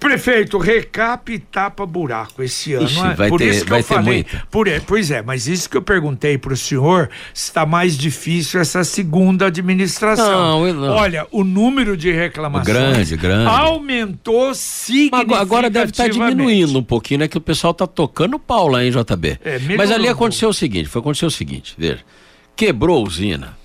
Prefeito, recap e tapa buraco esse ano. Ixi, é? vai por ter- isso que vai eu ter falei. muita. Por, é, pois é, mas isso que eu perguntei para o senhor se está mais difícil essa segunda administração. Não, não. Olha, o número de reclamações Grande, grande. aumentou Mas significativamente. agora- agora deve estar diminuindo um pouquinho, né? Que o pessoal tá tocando pau lá, hein, JB? É, Mas ali aconteceu o seguinte, foi acontecer o seguinte, veja. Quebrou a usina,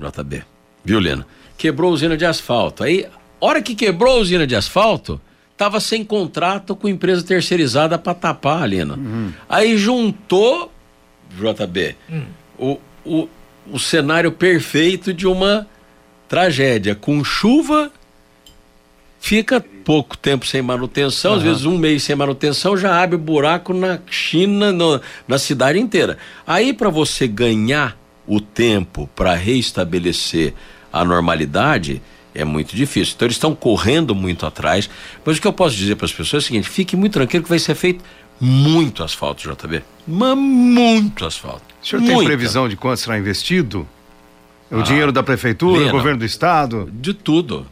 JB, viu, Lena? Quebrou a usina de asfalto. Aí, hora que quebrou a usina de asfalto, tava sem contrato com empresa terceirizada para tapar, Lena. Aí juntou, JB, o, o, o cenário perfeito de uma tragédia, com chuva fica pouco tempo sem manutenção, às vezes um mês sem manutenção, já abre buraco na China, no- na cidade inteira. Aí para você ganhar o tempo para reestabelecer a normalidade, é muito difícil. Então eles estão correndo muito atrás. Mas o que eu posso dizer para as pessoas é o seguinte: fique muito tranquilo que vai ser feito muito asfalto, JB. Mas muito asfalto. O senhor tem previsão de quanto será investido? O dinheiro da prefeitura, Lena. governo do estado? De tudo.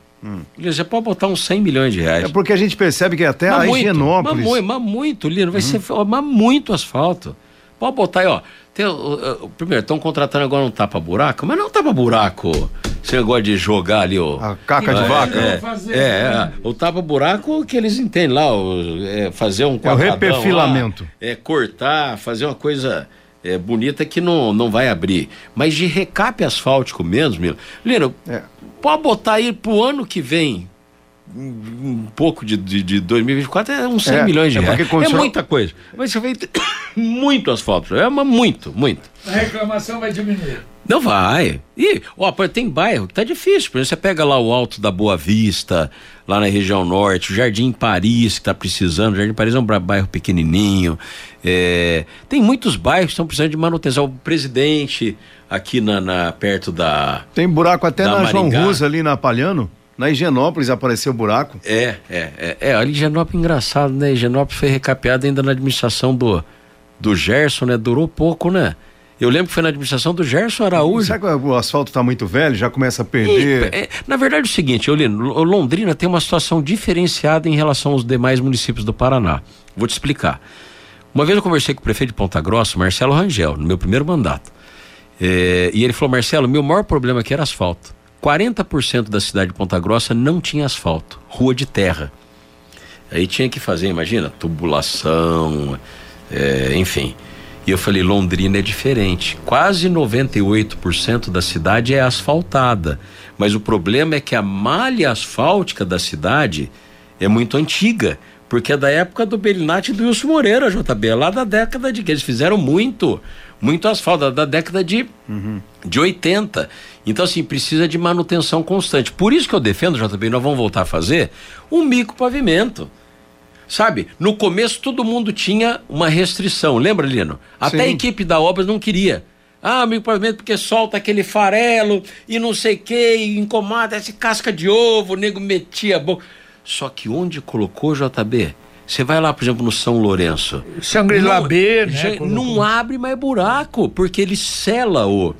Você pode botar uns 100 milhões de reais. É porque a gente percebe que até a Mas muito, Higienópolis. Mas muito, mas muito, Lino. Vai ser ó, mas muito asfalto. Pode botar aí, ó. Tem, o- o- primeiro, estão contratando agora um tapa-buraco, mas não é um tapa-buraco. Esse negócio de jogar ali, ó. A caca de É, vaca. É, é, é. o tapa-buraco que eles entendem lá, o- é, fazer um É o quadradão lá, reperfilamento. é cortar, fazer uma coisa é, bonita que não, não vai abrir. Mas de recape asfáltico mesmo, Lino. Lino, É. pode botar aí pro ano que vem um pouco de, de, de 2024 é uns 100 É, milhões de é reais. É muita coisa. Mas você ter muito asfalto. É, mas muito, muito. A reclamação vai diminuir. Não vai. E, ó, tem bairro que tá difícil. Por exemplo, você pega lá o Alto da Boa Vista, lá na região norte, o Jardim Paris, que tá precisando. O Jardim Paris é um bairro pequenininho. É, tem muitos bairros que estão precisando de manutenção. O presidente, aqui na, na- perto da. Tem buraco até Da na João Maringá. Rus, ali na Palhano. Na Higienópolis apareceu buraco. É, é, é. É, ali Higienópolis engraçado, né? Higienópolis foi recapeado ainda na administração do, do Gerson, né? Durou pouco, né? Eu lembro que foi na administração do Gerson Araújo. Será que o asfalto está muito velho? Já começa a perder. É, na verdade é o seguinte, Eulino, Londrina tem uma situação diferenciada em relação aos demais municípios do Paraná. Vou te explicar. Uma vez eu conversei com o prefeito de Ponta Grossa, Marcelo Rangel, no meu primeiro mandato. É, e ele falou, Marcelo, meu maior problema aqui era asfalto. 40% da cidade de Ponta Grossa não tinha asfalto, rua de terra. Aí tinha que fazer, imagina, tubulação, é, enfim. E eu falei, Londrina é diferente. Quase 98% da cidade é asfaltada. Mas o problema é que a malha asfáltica da cidade é muito antiga. Porque é da época do Belinati e do Wilson Moreira, JB. É lá da década de que eles fizeram muito, muito asfalto, da década de, de 80. Então, assim, precisa de manutenção constante. Por isso que eu defendo, JB, nós vamos voltar a fazer um mico pavimento. Sabe, no começo todo mundo tinha uma restrição, lembra, Lino? Até a Sim. equipe da obras não queria. Ah, amigo pavimento, porque solta aquele farelo e não sei o que, e incomoda essa casca de ovo, o nego metia a boca. Só que onde colocou, JB? Você vai lá, por exemplo, no São Lourenço. B, né? Não abre mais buraco, porque ele sela o,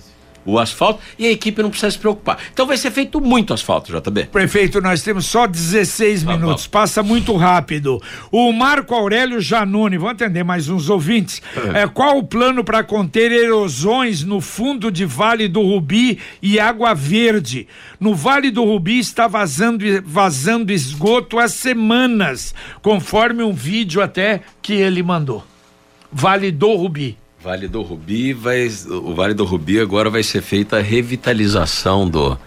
o asfalto e a equipe não precisa se preocupar. Então vai ser feito muito asfalto, JB. Prefeito, nós temos só 16 Tá minutos, passa muito rápido. O Marco Aurélio Janone, vou atender mais uns ouvintes. É, qual o plano para conter erosões no fundo de Vale do Rubi e Água Verde? No Vale do Rubi está vazando, vazando esgoto há semanas, conforme um vídeo até que ele mandou. Vale do Rubi. Vale do Rubi vai. O Vale do Rubi agora vai ser feita a revitalização do,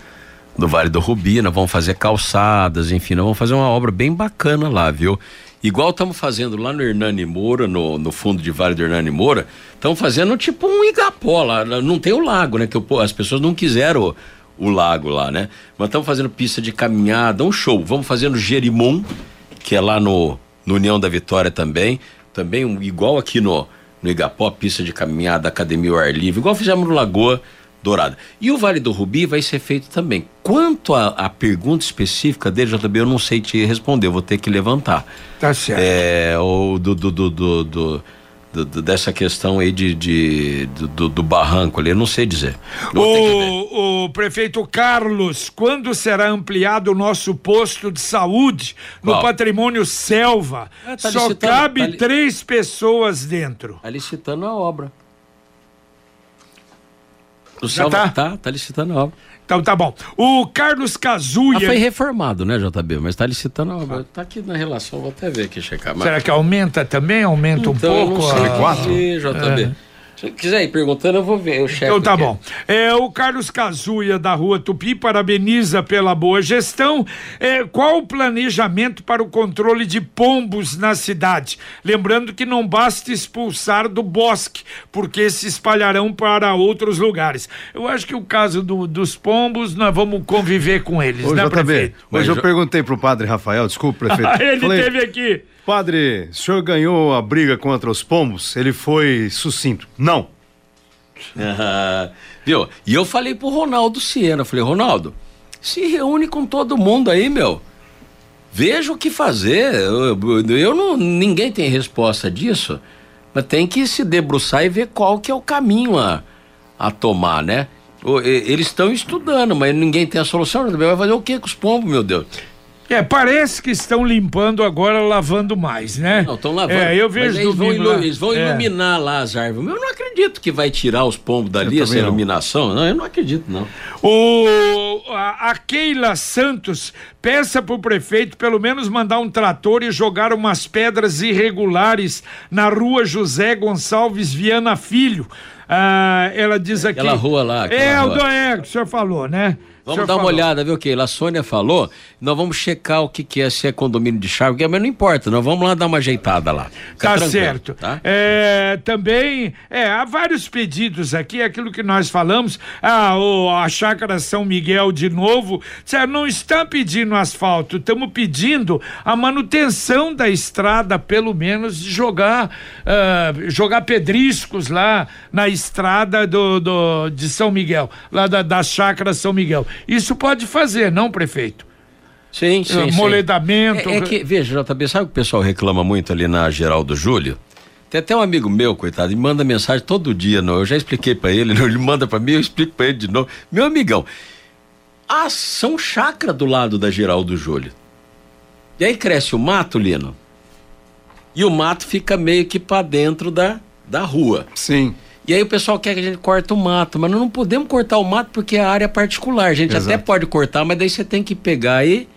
do Vale do Rubi. Nós vamos fazer calçadas, enfim, nós vamos fazer uma obra bem bacana lá, viu? Igual estamos fazendo lá no Hernani Moura, no, no fundo de Vale do Hernani Moura, estamos fazendo tipo um igapó lá. Não tem o lago, né? Que po- as pessoas não quiseram o, o lago lá, né? Mas estamos fazendo pista de caminhada, um show. Vamos fazer no Jerimum, que é lá no, no União da Vitória também. Também igual aqui no, no Igapó, pista de caminhada, academia ao ar livre, igual fizemos no Lagoa Dourada. E o Vale do Rubi vai ser feito também. Quanto à pergunta específica dele, JB, eu não sei te responder, eu vou ter que levantar. Tá certo. É, ou do, do, do, do, do- do- do- dessa questão aí de, de- do, do- do barranco ali, eu não sei dizer. Eu. O, o prefeito Carlos, quando será ampliado o nosso posto de saúde no Qual? patrimônio Selva? Ah, tá Só licitando, cabe tá li- três pessoas dentro. Tá licitando a obra. O Já Salva- tá? tá? Tá licitando a obra. Então tá bom. O Carlos Ah, Cazuia. foi reformado, né, JB? Mas tá licitando a obra. Tá aqui na relação, vou até ver aqui, checar. Mas... Será que aumenta também? Aumenta um Então, eu pouco? não sei a- JB. Se quiser ir perguntando, eu vou ver. Eu checo Então tá aqui. bom. É, o Carlos Cazuia da Rua Tupi parabeniza pela boa gestão. É, qual o planejamento para o controle de pombos na cidade? Lembrando que não basta expulsar do bosque, porque se espalharão para outros lugares. Eu acho que o caso do- dos pombos, nós vamos conviver com eles, Ô, né, JB, prefeito? hoje Mas eu já- perguntei pro padre Rafael, desculpa, prefeito. Ele Falei, teve aqui. Padre, o senhor ganhou a briga contra os pombos? Ele foi sucinto. Não. Viu? E eu falei pro Ronaldo Siena, falei, Ronaldo, se reúne com todo mundo aí, meu. Veja o que fazer. Eu, eu- não, ninguém tem resposta disso, mas tem que se debruçar e ver qual que é o caminho a, a tomar, né? Eles estão estudando, mas ninguém tem a solução. Vai fazer o que com os pombos, meu Deus? É, parece que estão limpando agora, lavando mais, né? Não, estão lavando. É, eu vejo eles vão, ilu- eles vão É. iluminar lá as árvores. Eu não acredito que vai tirar os pombos dali, Eu essa também não. iluminação. Não, eu não acredito, não. O, a, a Keila Santos peça pro prefeito pelo menos mandar um trator e jogar umas pedras irregulares na rua José Gonçalves Viana Filho. Ah, ela diz aqui. Aquela rua lá, aquela É, o rua. é, que o senhor falou, né? Vamos dar uma falou. olhada, viu, Keila? A Sônia falou. Nós vamos checar o que, que é, se é condomínio de chave, mas não importa, nós vamos lá dar uma ajeitada lá. Fica Tá certo. Tá? É, também, é, há vários pedidos aqui, aquilo que nós falamos, ah, o, a Chácara São Miguel de novo, disseram, não está pedindo asfalto, estamos pedindo a manutenção da estrada, pelo menos de jogar, ah, jogar pedriscos lá na estrada do, do- de São Miguel, lá da, da Chácara São Miguel. Isso pode fazer, não, prefeito? Sim, sim. Eh, sim. moledamento. É, é que, veja, JB, sabe o que o pessoal reclama muito ali na Geraldo Júlio? Tem até um amigo meu, coitado, ele manda mensagem todo dia, não. Eu já expliquei pra ele, não, ele manda pra mim, eu explico pra ele de novo. Meu amigão, a São Chácara do lado da Geraldo Júlio. E aí cresce o mato, Lino. E o mato fica meio que pra dentro da, da rua. Sim. E aí o pessoal quer que a gente corte o mato, mas nós não podemos cortar o mato porque é área particular. A gente até Exato. pode cortar, mas daí você tem que pegar aí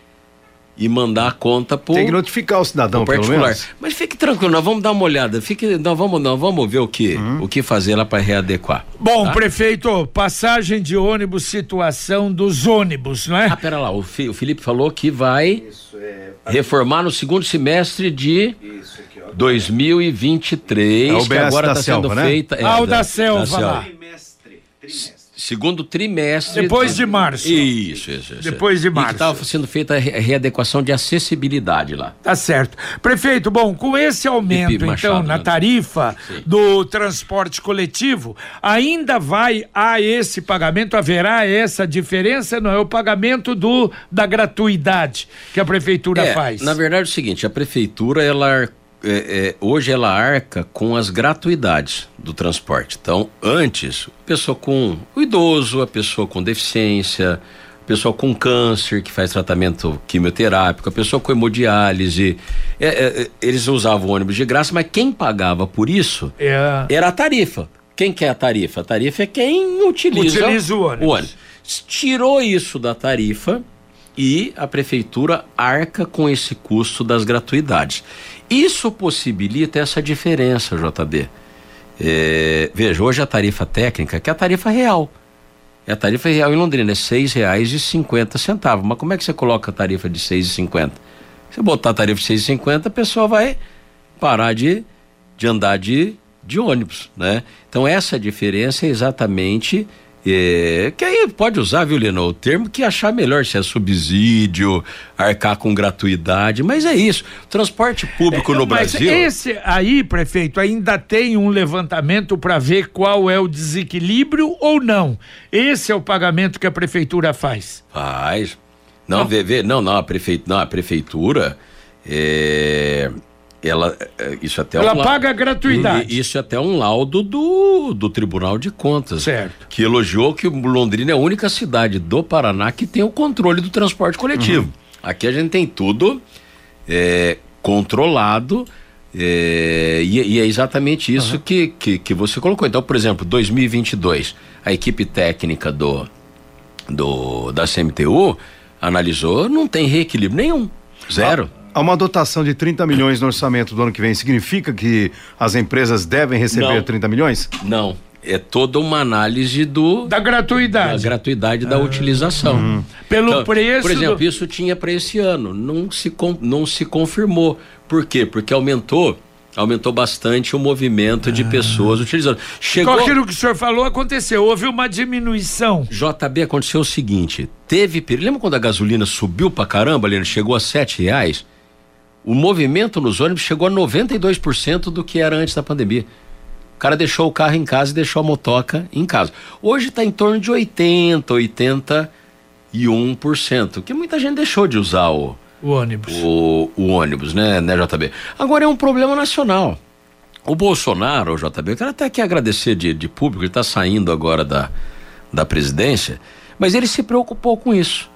e mandar a conta pro, Tem que notificar o cidadão, pro pelo particular. menos. Mas fique tranquilo, nós vamos dar uma olhada. Fique, nós vamos, nós vamos ver o que, Uhum. o que fazer lá para readequar. Bom, Tá? prefeito, passagem de ônibus, situação dos ônibus, não é? Ah, pera lá, o, Fi- o Felipe falou que vai Isso, é. reformar no segundo semestre de Isso aqui, ó. 2023, É o que agora da está sendo selva, né? feita. é, Ah, o da selva lá. Trimestre. Trimestre. Segundo trimestre. Depois de março. Isso, isso, isso. Depois de março. estava sendo feita a re- readequação de acessibilidade lá. Tá certo. Prefeito, bom, com esse aumento, Machado, então, na né? tarifa do transporte coletivo, ainda vai a esse pagamento, haverá essa diferença, não é o pagamento do da gratuidade que a prefeitura É, faz. Na verdade é o seguinte, a prefeitura ela é, é, hoje ela arca com as gratuidades do transporte. Então, antes, a pessoa com o idoso, a pessoa com deficiência, a pessoa com câncer que faz tratamento quimioterápico, a pessoa com hemodiálise, é, é, é, eles usavam ônibus de graça, mas quem pagava por isso É, era a tarifa. Quem que é a tarifa? A tarifa é quem utiliza, Utiliza o ônibus. Tirou isso da tarifa e a prefeitura arca com esse custo das gratuidades. Isso possibilita essa diferença, JB. É, veja, hoje a tarifa técnica, que é a tarifa real. É a tarifa real em Londrina, é cinquenta centavos. Mas como é que você coloca a tarifa de seis e cinquenta? Você botar a tarifa de e cinquenta, a pessoa vai parar de, de andar de, de ônibus, né? Então essa diferença é exatamente é, que aí pode usar, viu, Lino, o termo que achar melhor, se é subsídio, arcar com gratuidade, mas é isso. Transporte público no Mas Brasil. esse aí, prefeito, ainda tem um levantamento para ver qual é o desequilíbrio ou não. Esse é o pagamento que a prefeitura faz. Faz. Não, vê, vê, não, não, a prefeitura, não, a prefeitura é, ela, é, isso até é Ela um paga a gratuidade. Isso é até um laudo do, do Tribunal de Contas. Certo. Que elogiou que Londrina é a única cidade do Paraná que tem o controle do transporte coletivo. Uhum. Aqui a gente tem tudo é, controlado. é, e, e é exatamente isso Uhum. que, que, que você colocou. Então, por exemplo, 2022, a equipe técnica do, do da CMTU analisou, não tem reequilíbrio nenhum. Zero. Há uma dotação de 30 milhões no orçamento do ano que vem. Significa que as empresas devem receber Não. 30 milhões? Não. É toda uma análise do, Da da gratuidade. gratuidade da utilização. Pelo Então, preço. Por exemplo, do- isso tinha para esse ano, não se, com- não se confirmou. Por quê? Porque aumentou, aumentou bastante o movimento de pessoas utilizando. Chegou. Com aquilo que o senhor falou, aconteceu. Houve uma diminuição. JB aconteceu o seguinte: teve. Lembra quando a gasolina subiu pra caramba, Leno? Chegou a sete reais? O movimento nos ônibus chegou a 92% do que era antes da pandemia. cara deixou o carro em casa e deixou a motoca em casa. Hoje está em torno de 80, 81%, que muita gente deixou de usar o, O ônibus. o, o ônibus, né, né, JB? Agora é um problema nacional. O Bolsonaro, o JB, eu quero até aqui agradecer de, de público, ele está saindo agora da, da presidência, mas ele se preocupou com isso.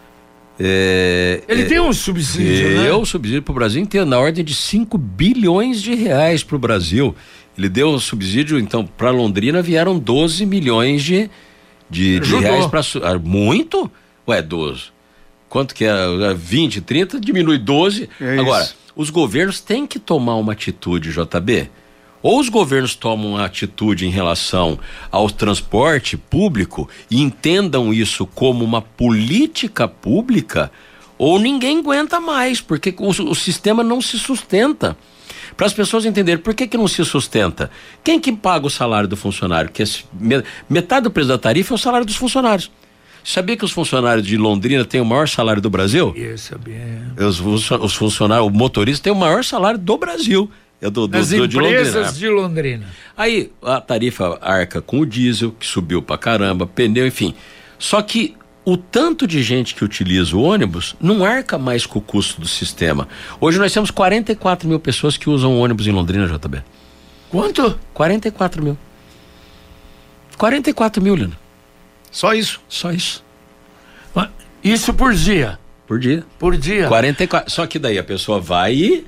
É, Ele é, tem um subsídio, né? deu um subsídio para o Brasil inteiro, na ordem de 5 bilhões de reais para o Brasil. Ele deu um subsídio, então, para Londrina vieram 12 milhões de, de, de reais para. Muito? Ué, 12. Quanto que é? 20, 30, diminui 12. É Agora, os governos têm que tomar uma atitude, JB. Ou os governos tomam uma atitude em relação ao transporte público e entendam isso como uma política pública, ou ninguém aguenta mais, porque o, o sistema não se sustenta. Para as pessoas entenderem por que, que não se sustenta. Quem que paga o salário do funcionário? Que me- metade do preço da tarifa é o salário dos funcionários. Sabia que os funcionários de Londrina têm o maior salário do Brasil? Isso, bem. Os, funcio- os funcionários, o motorista tem o maior salário do Brasil. É do, do, Nas do- de empresas Londrina. de Londrina. Aí a tarifa arca com o diesel, que subiu pra caramba, pneu, enfim. Só que o tanto de gente que utiliza o ônibus não arca mais com o custo do sistema. Hoje nós temos 44 mil pessoas que usam ônibus em Londrina, JB. Quanto? 44 mil. 44 mil, Lino. Só isso. Só isso. Isso por dia. Por dia. Por dia. 44. Só que daí a pessoa vai e.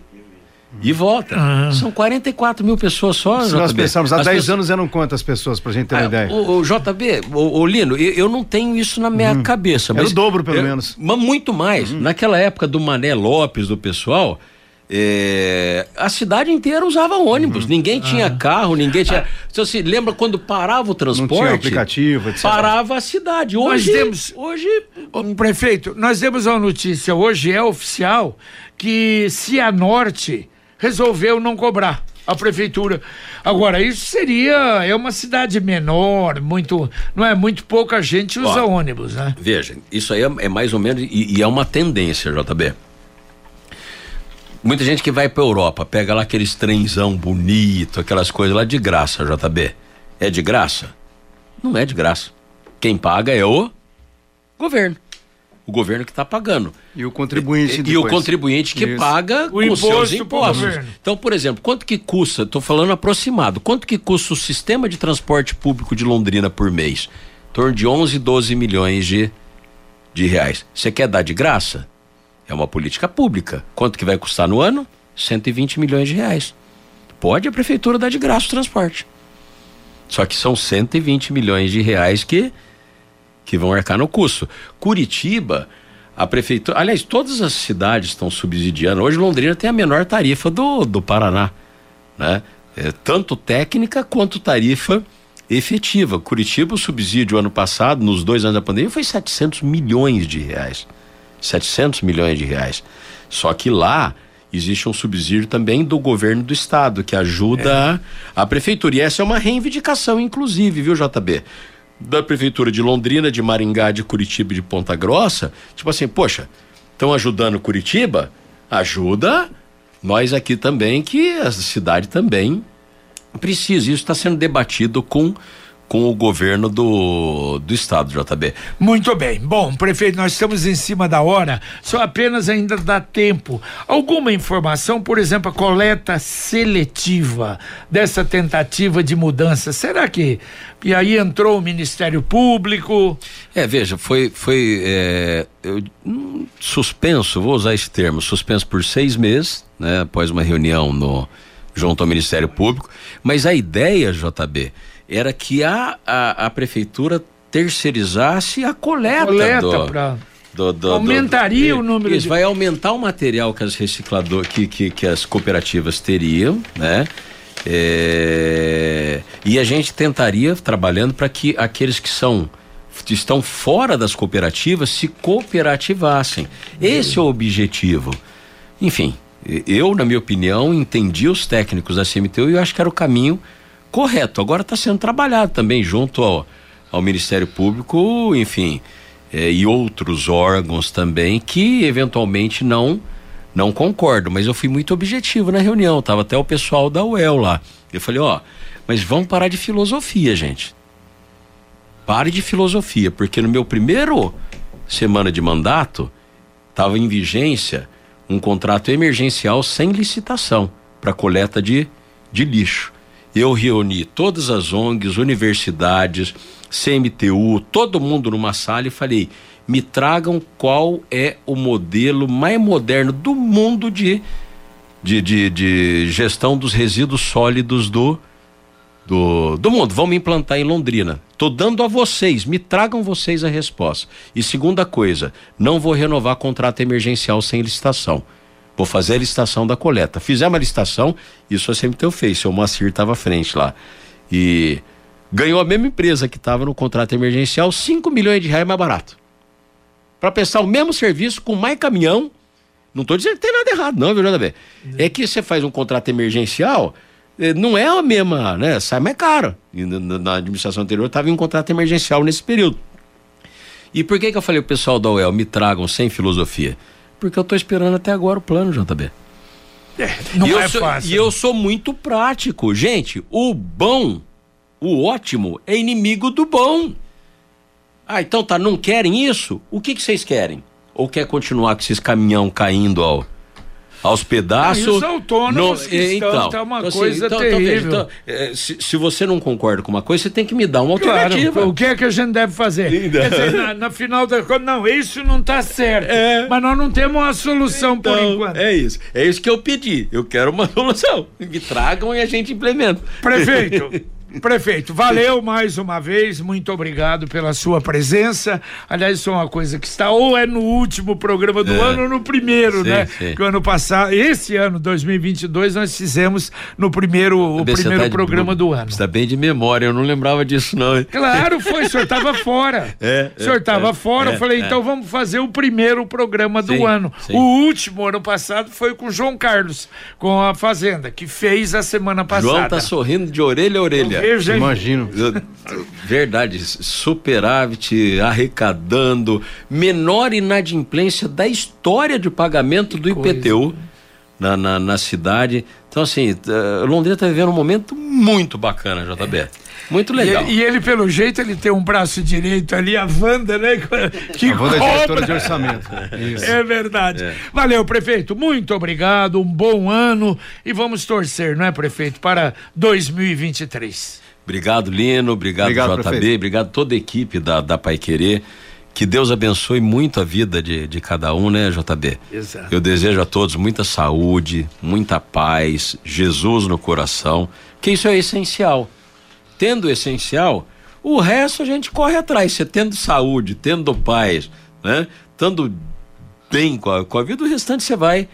E volta. Ah. São 44 mil pessoas só, Se JB. nós pensarmos, há As 10 pessoas- anos eram quantas pessoas, pra gente ter uma Ah, ideia? O, o JB, o, o Lino, eu, eu não tenho isso na minha cabeça. Era mas o dobro, pelo eu- menos. Mas muito mais. Naquela época do Mané Lopes, do pessoal, é, a cidade inteira usava ônibus. Ninguém tinha carro, ninguém tinha. Você se lembra quando parava o transporte? Não tinha aplicativo, etc. Parava a cidade. Nós Hoje, temos- hoje Ô, prefeito, nós temos uma notícia hoje, é oficial, que Cianorte resolveu não cobrar a prefeitura. Agora, isso seria, é uma cidade menor, muito, não é, muito pouca gente usa Ó. ônibus, né? Veja, isso aí é, é mais ou menos, e, e é uma tendência, JB. Muita gente que vai pra Europa, pega lá aqueles trenzão bonito, aquelas coisas lá de graça, JB. É de graça? Não é de graça. Quem paga é o governo. O governo que está pagando. E o contribuinte E, e o contribuinte que Isso. paga O com imposto seus impostos. Então, por exemplo, quanto que custa, estou falando aproximado, quanto que custa o sistema de transporte público de Londrina por mês? Em torno de 11, 12 milhões de, de reais. Você quer dar de graça? É uma política pública. Quanto que vai custar no ano? 120 milhões de reais. Pode a prefeitura dar de graça o transporte. Só que são 120 milhões de reais que que vão arcar no custo. Curitiba, a prefeitura. Aliás, todas as cidades estão subsidiando. Hoje Londrina tem a menor tarifa do, do Paraná. Né? É, tanto técnica quanto tarifa efetiva. Curitiba, o subsídio ano passado, nos dois anos da pandemia, foi 700 milhões de reais. 700 milhões de reais. Só que lá existe um subsídio também do governo do estado, que ajuda a, a prefeitura. E essa é uma reivindicação, inclusive, viu, JB? Da prefeitura de Londrina, de Maringá, de Curitiba e de Ponta Grossa. Tipo assim, poxa, estão ajudando Curitiba? Ajuda nós aqui também, que a cidade também precisa. Isso está sendo debatido com, com o governo do, do estado, JB. Muito bem. Bom, prefeito, nós estamos em cima da hora, só apenas ainda dá tempo. Alguma informação, por exemplo, a coleta seletiva dessa tentativa de mudança, será que. E aí entrou o Ministério Público. É, veja, foi, foi é, eu, hum, suspenso, vou usar esse termo, suspenso por seis meses, né, após uma reunião no, junto ao Ministério Público, mas a ideia, JB, era que a, a, a prefeitura terceirizasse a coleta, Coleta do, pra- do- do- Aumentaria do- o número Isso, de- vai aumentar o material que as reciclador, que, que, que as cooperativas teriam, né? É, e a gente tentaria trabalhando para que aqueles que são que estão fora das cooperativas se cooperativassem. Esse é o objetivo. Enfim, eu, na minha opinião, entendi os técnicos da CMTU e eu acho que era o caminho correto. Agora está sendo trabalhado também junto ao, ao Ministério Público, enfim, eh, e outros órgãos também que eventualmente não não concordo, mas eu fui muito objetivo na reunião. Tava até o pessoal da UEL lá. Eu falei, ó, mas vamos parar de filosofia, gente. Pare de filosofia, porque no meu primeiro semana de mandato estava em vigência um contrato emergencial sem licitação para coleta de, de lixo. Eu reuni todas as ONGs, universidades, CMTU, todo mundo numa sala e falei: me tragam qual é o modelo mais moderno do mundo de, de, de, de gestão dos resíduos sólidos do, do, do mundo. Vamos implantar em Londrina. Tô dando a vocês, me tragam vocês a resposta. E segunda coisa, não vou renovar contrato emergencial sem licitação. Vou fazer a licitação da coleta. Fizemos a licitação, isso sempre teu fez, seu Moacir estava à frente lá. E ganhou a mesma empresa que estava no contrato emergencial, 5 milhões de reais mais barato. Para prestar o mesmo serviço com mais caminhão. Não estou dizendo que tem nada errado, não, viu, JB? É que você faz um contrato emergencial, eh, não é a mesma, né? Sai mais caro. E na, administração anterior estava em um contrato emergencial nesse período. E por que que eu falei pro pessoal da UEL, me tragam sem filosofia? Porque eu estou esperando até agora o plano, JB. Não e eu é sou, fácil. E eu sou muito prático. Gente, o bom, o ótimo, é inimigo do bom. Ah, então tá, não querem isso? O que que vocês querem? Ou quer continuar com esses caminhão caindo ao, aos pedaços? Ah, e os autônomos que eh, estão, tá uma coisa veja, terrível. eh, se, se você não concorda com uma coisa, você tem que me dar uma Claro, alternativa. o que é que a gente deve fazer? Quer dizer, na, na final da conta, não, isso não está certo. É. Mas nós não temos uma solução por Então, enquanto. é isso. É isso que eu pedi. Eu quero uma solução. Me tragam e a gente implementa. Prefeito, prefeito, valeu mais uma vez, muito obrigado pela sua presença. Aliás, isso é uma coisa que está ou é no último programa do É. ano ou no primeiro, Sim, né? sim. Que o ano passado, esse ano, 2022, nós fizemos no primeiro, o Você primeiro tá de- programa do ano. Você tá bem de memória, eu não lembrava disso, não. hein? Claro, foi, o senhor estava fora. É, o senhor é, estava é, fora, é, eu falei, é. então vamos fazer o primeiro programa do Sim, ano. O último, ano passado, foi com o João Carlos, com a Fazenda, que fez a semana passada. João tá sorrindo de orelha a orelha. Veja aí. Imagino. Verdade, superávit, arrecadando, menor inadimplência da história de pagamento do IPTU na, na, na cidade. Então, assim, eh, Londrina está vivendo um momento muito bacana, JB. Muito E legal. ele, e ele, pelo jeito, ele tem um braço direito ali, a Wanda, né? Que A Wanda é diretora de orçamento. Isso. É verdade. Valeu, prefeito. Muito obrigado. Um bom ano. E vamos torcer, não é, prefeito, para 2023. Obrigado, Lino. Obrigado, Obrigado, JB. prefeito. Obrigado toda a equipe da, da Pai Querer. Que Deus abençoe muito a vida de, de cada um, né, JB? Exato. Eu desejo a todos muita saúde, muita paz, Jesus no coração, que isso é essencial. Tendo o essencial, o resto a gente corre atrás. Você tendo saúde, tendo paz, né? Estando bem com a, com a vida, o restante você vai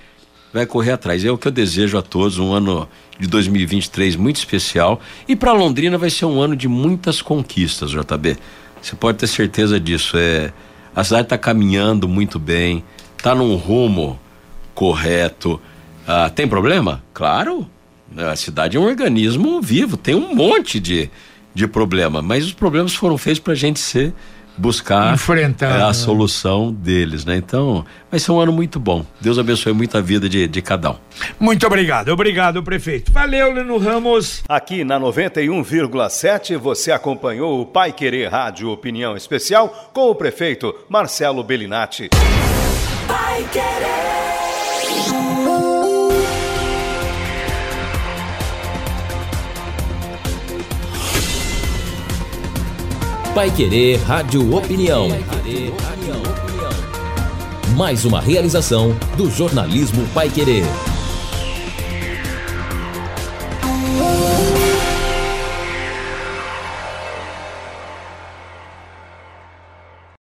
vai correr atrás. É o que eu desejo a todos, um ano de 2023 muito especial. E para Londrina vai ser um ano de muitas conquistas, JB. Você pode ter certeza disso. É, a cidade está caminhando muito bem, está num rumo correto. Ah, tem problema? Claro. A cidade é um organismo vivo, tem um monte de, de problema, mas os problemas foram feitos para a gente ser buscar Enfrentar, a né? solução deles, né? Então, vai ser um ano muito bom. Deus abençoe muito a vida de, de cada um. Muito obrigado. Obrigado, prefeito. Valeu, Leno Ramos. Aqui na 91,7 você acompanhou o Pai Querer Rádio Opinião Especial com o prefeito Marcelo Bellinati. Vai querer. Pai Querer Rádio Opinião. Mais uma realização do jornalismo Pai Querer.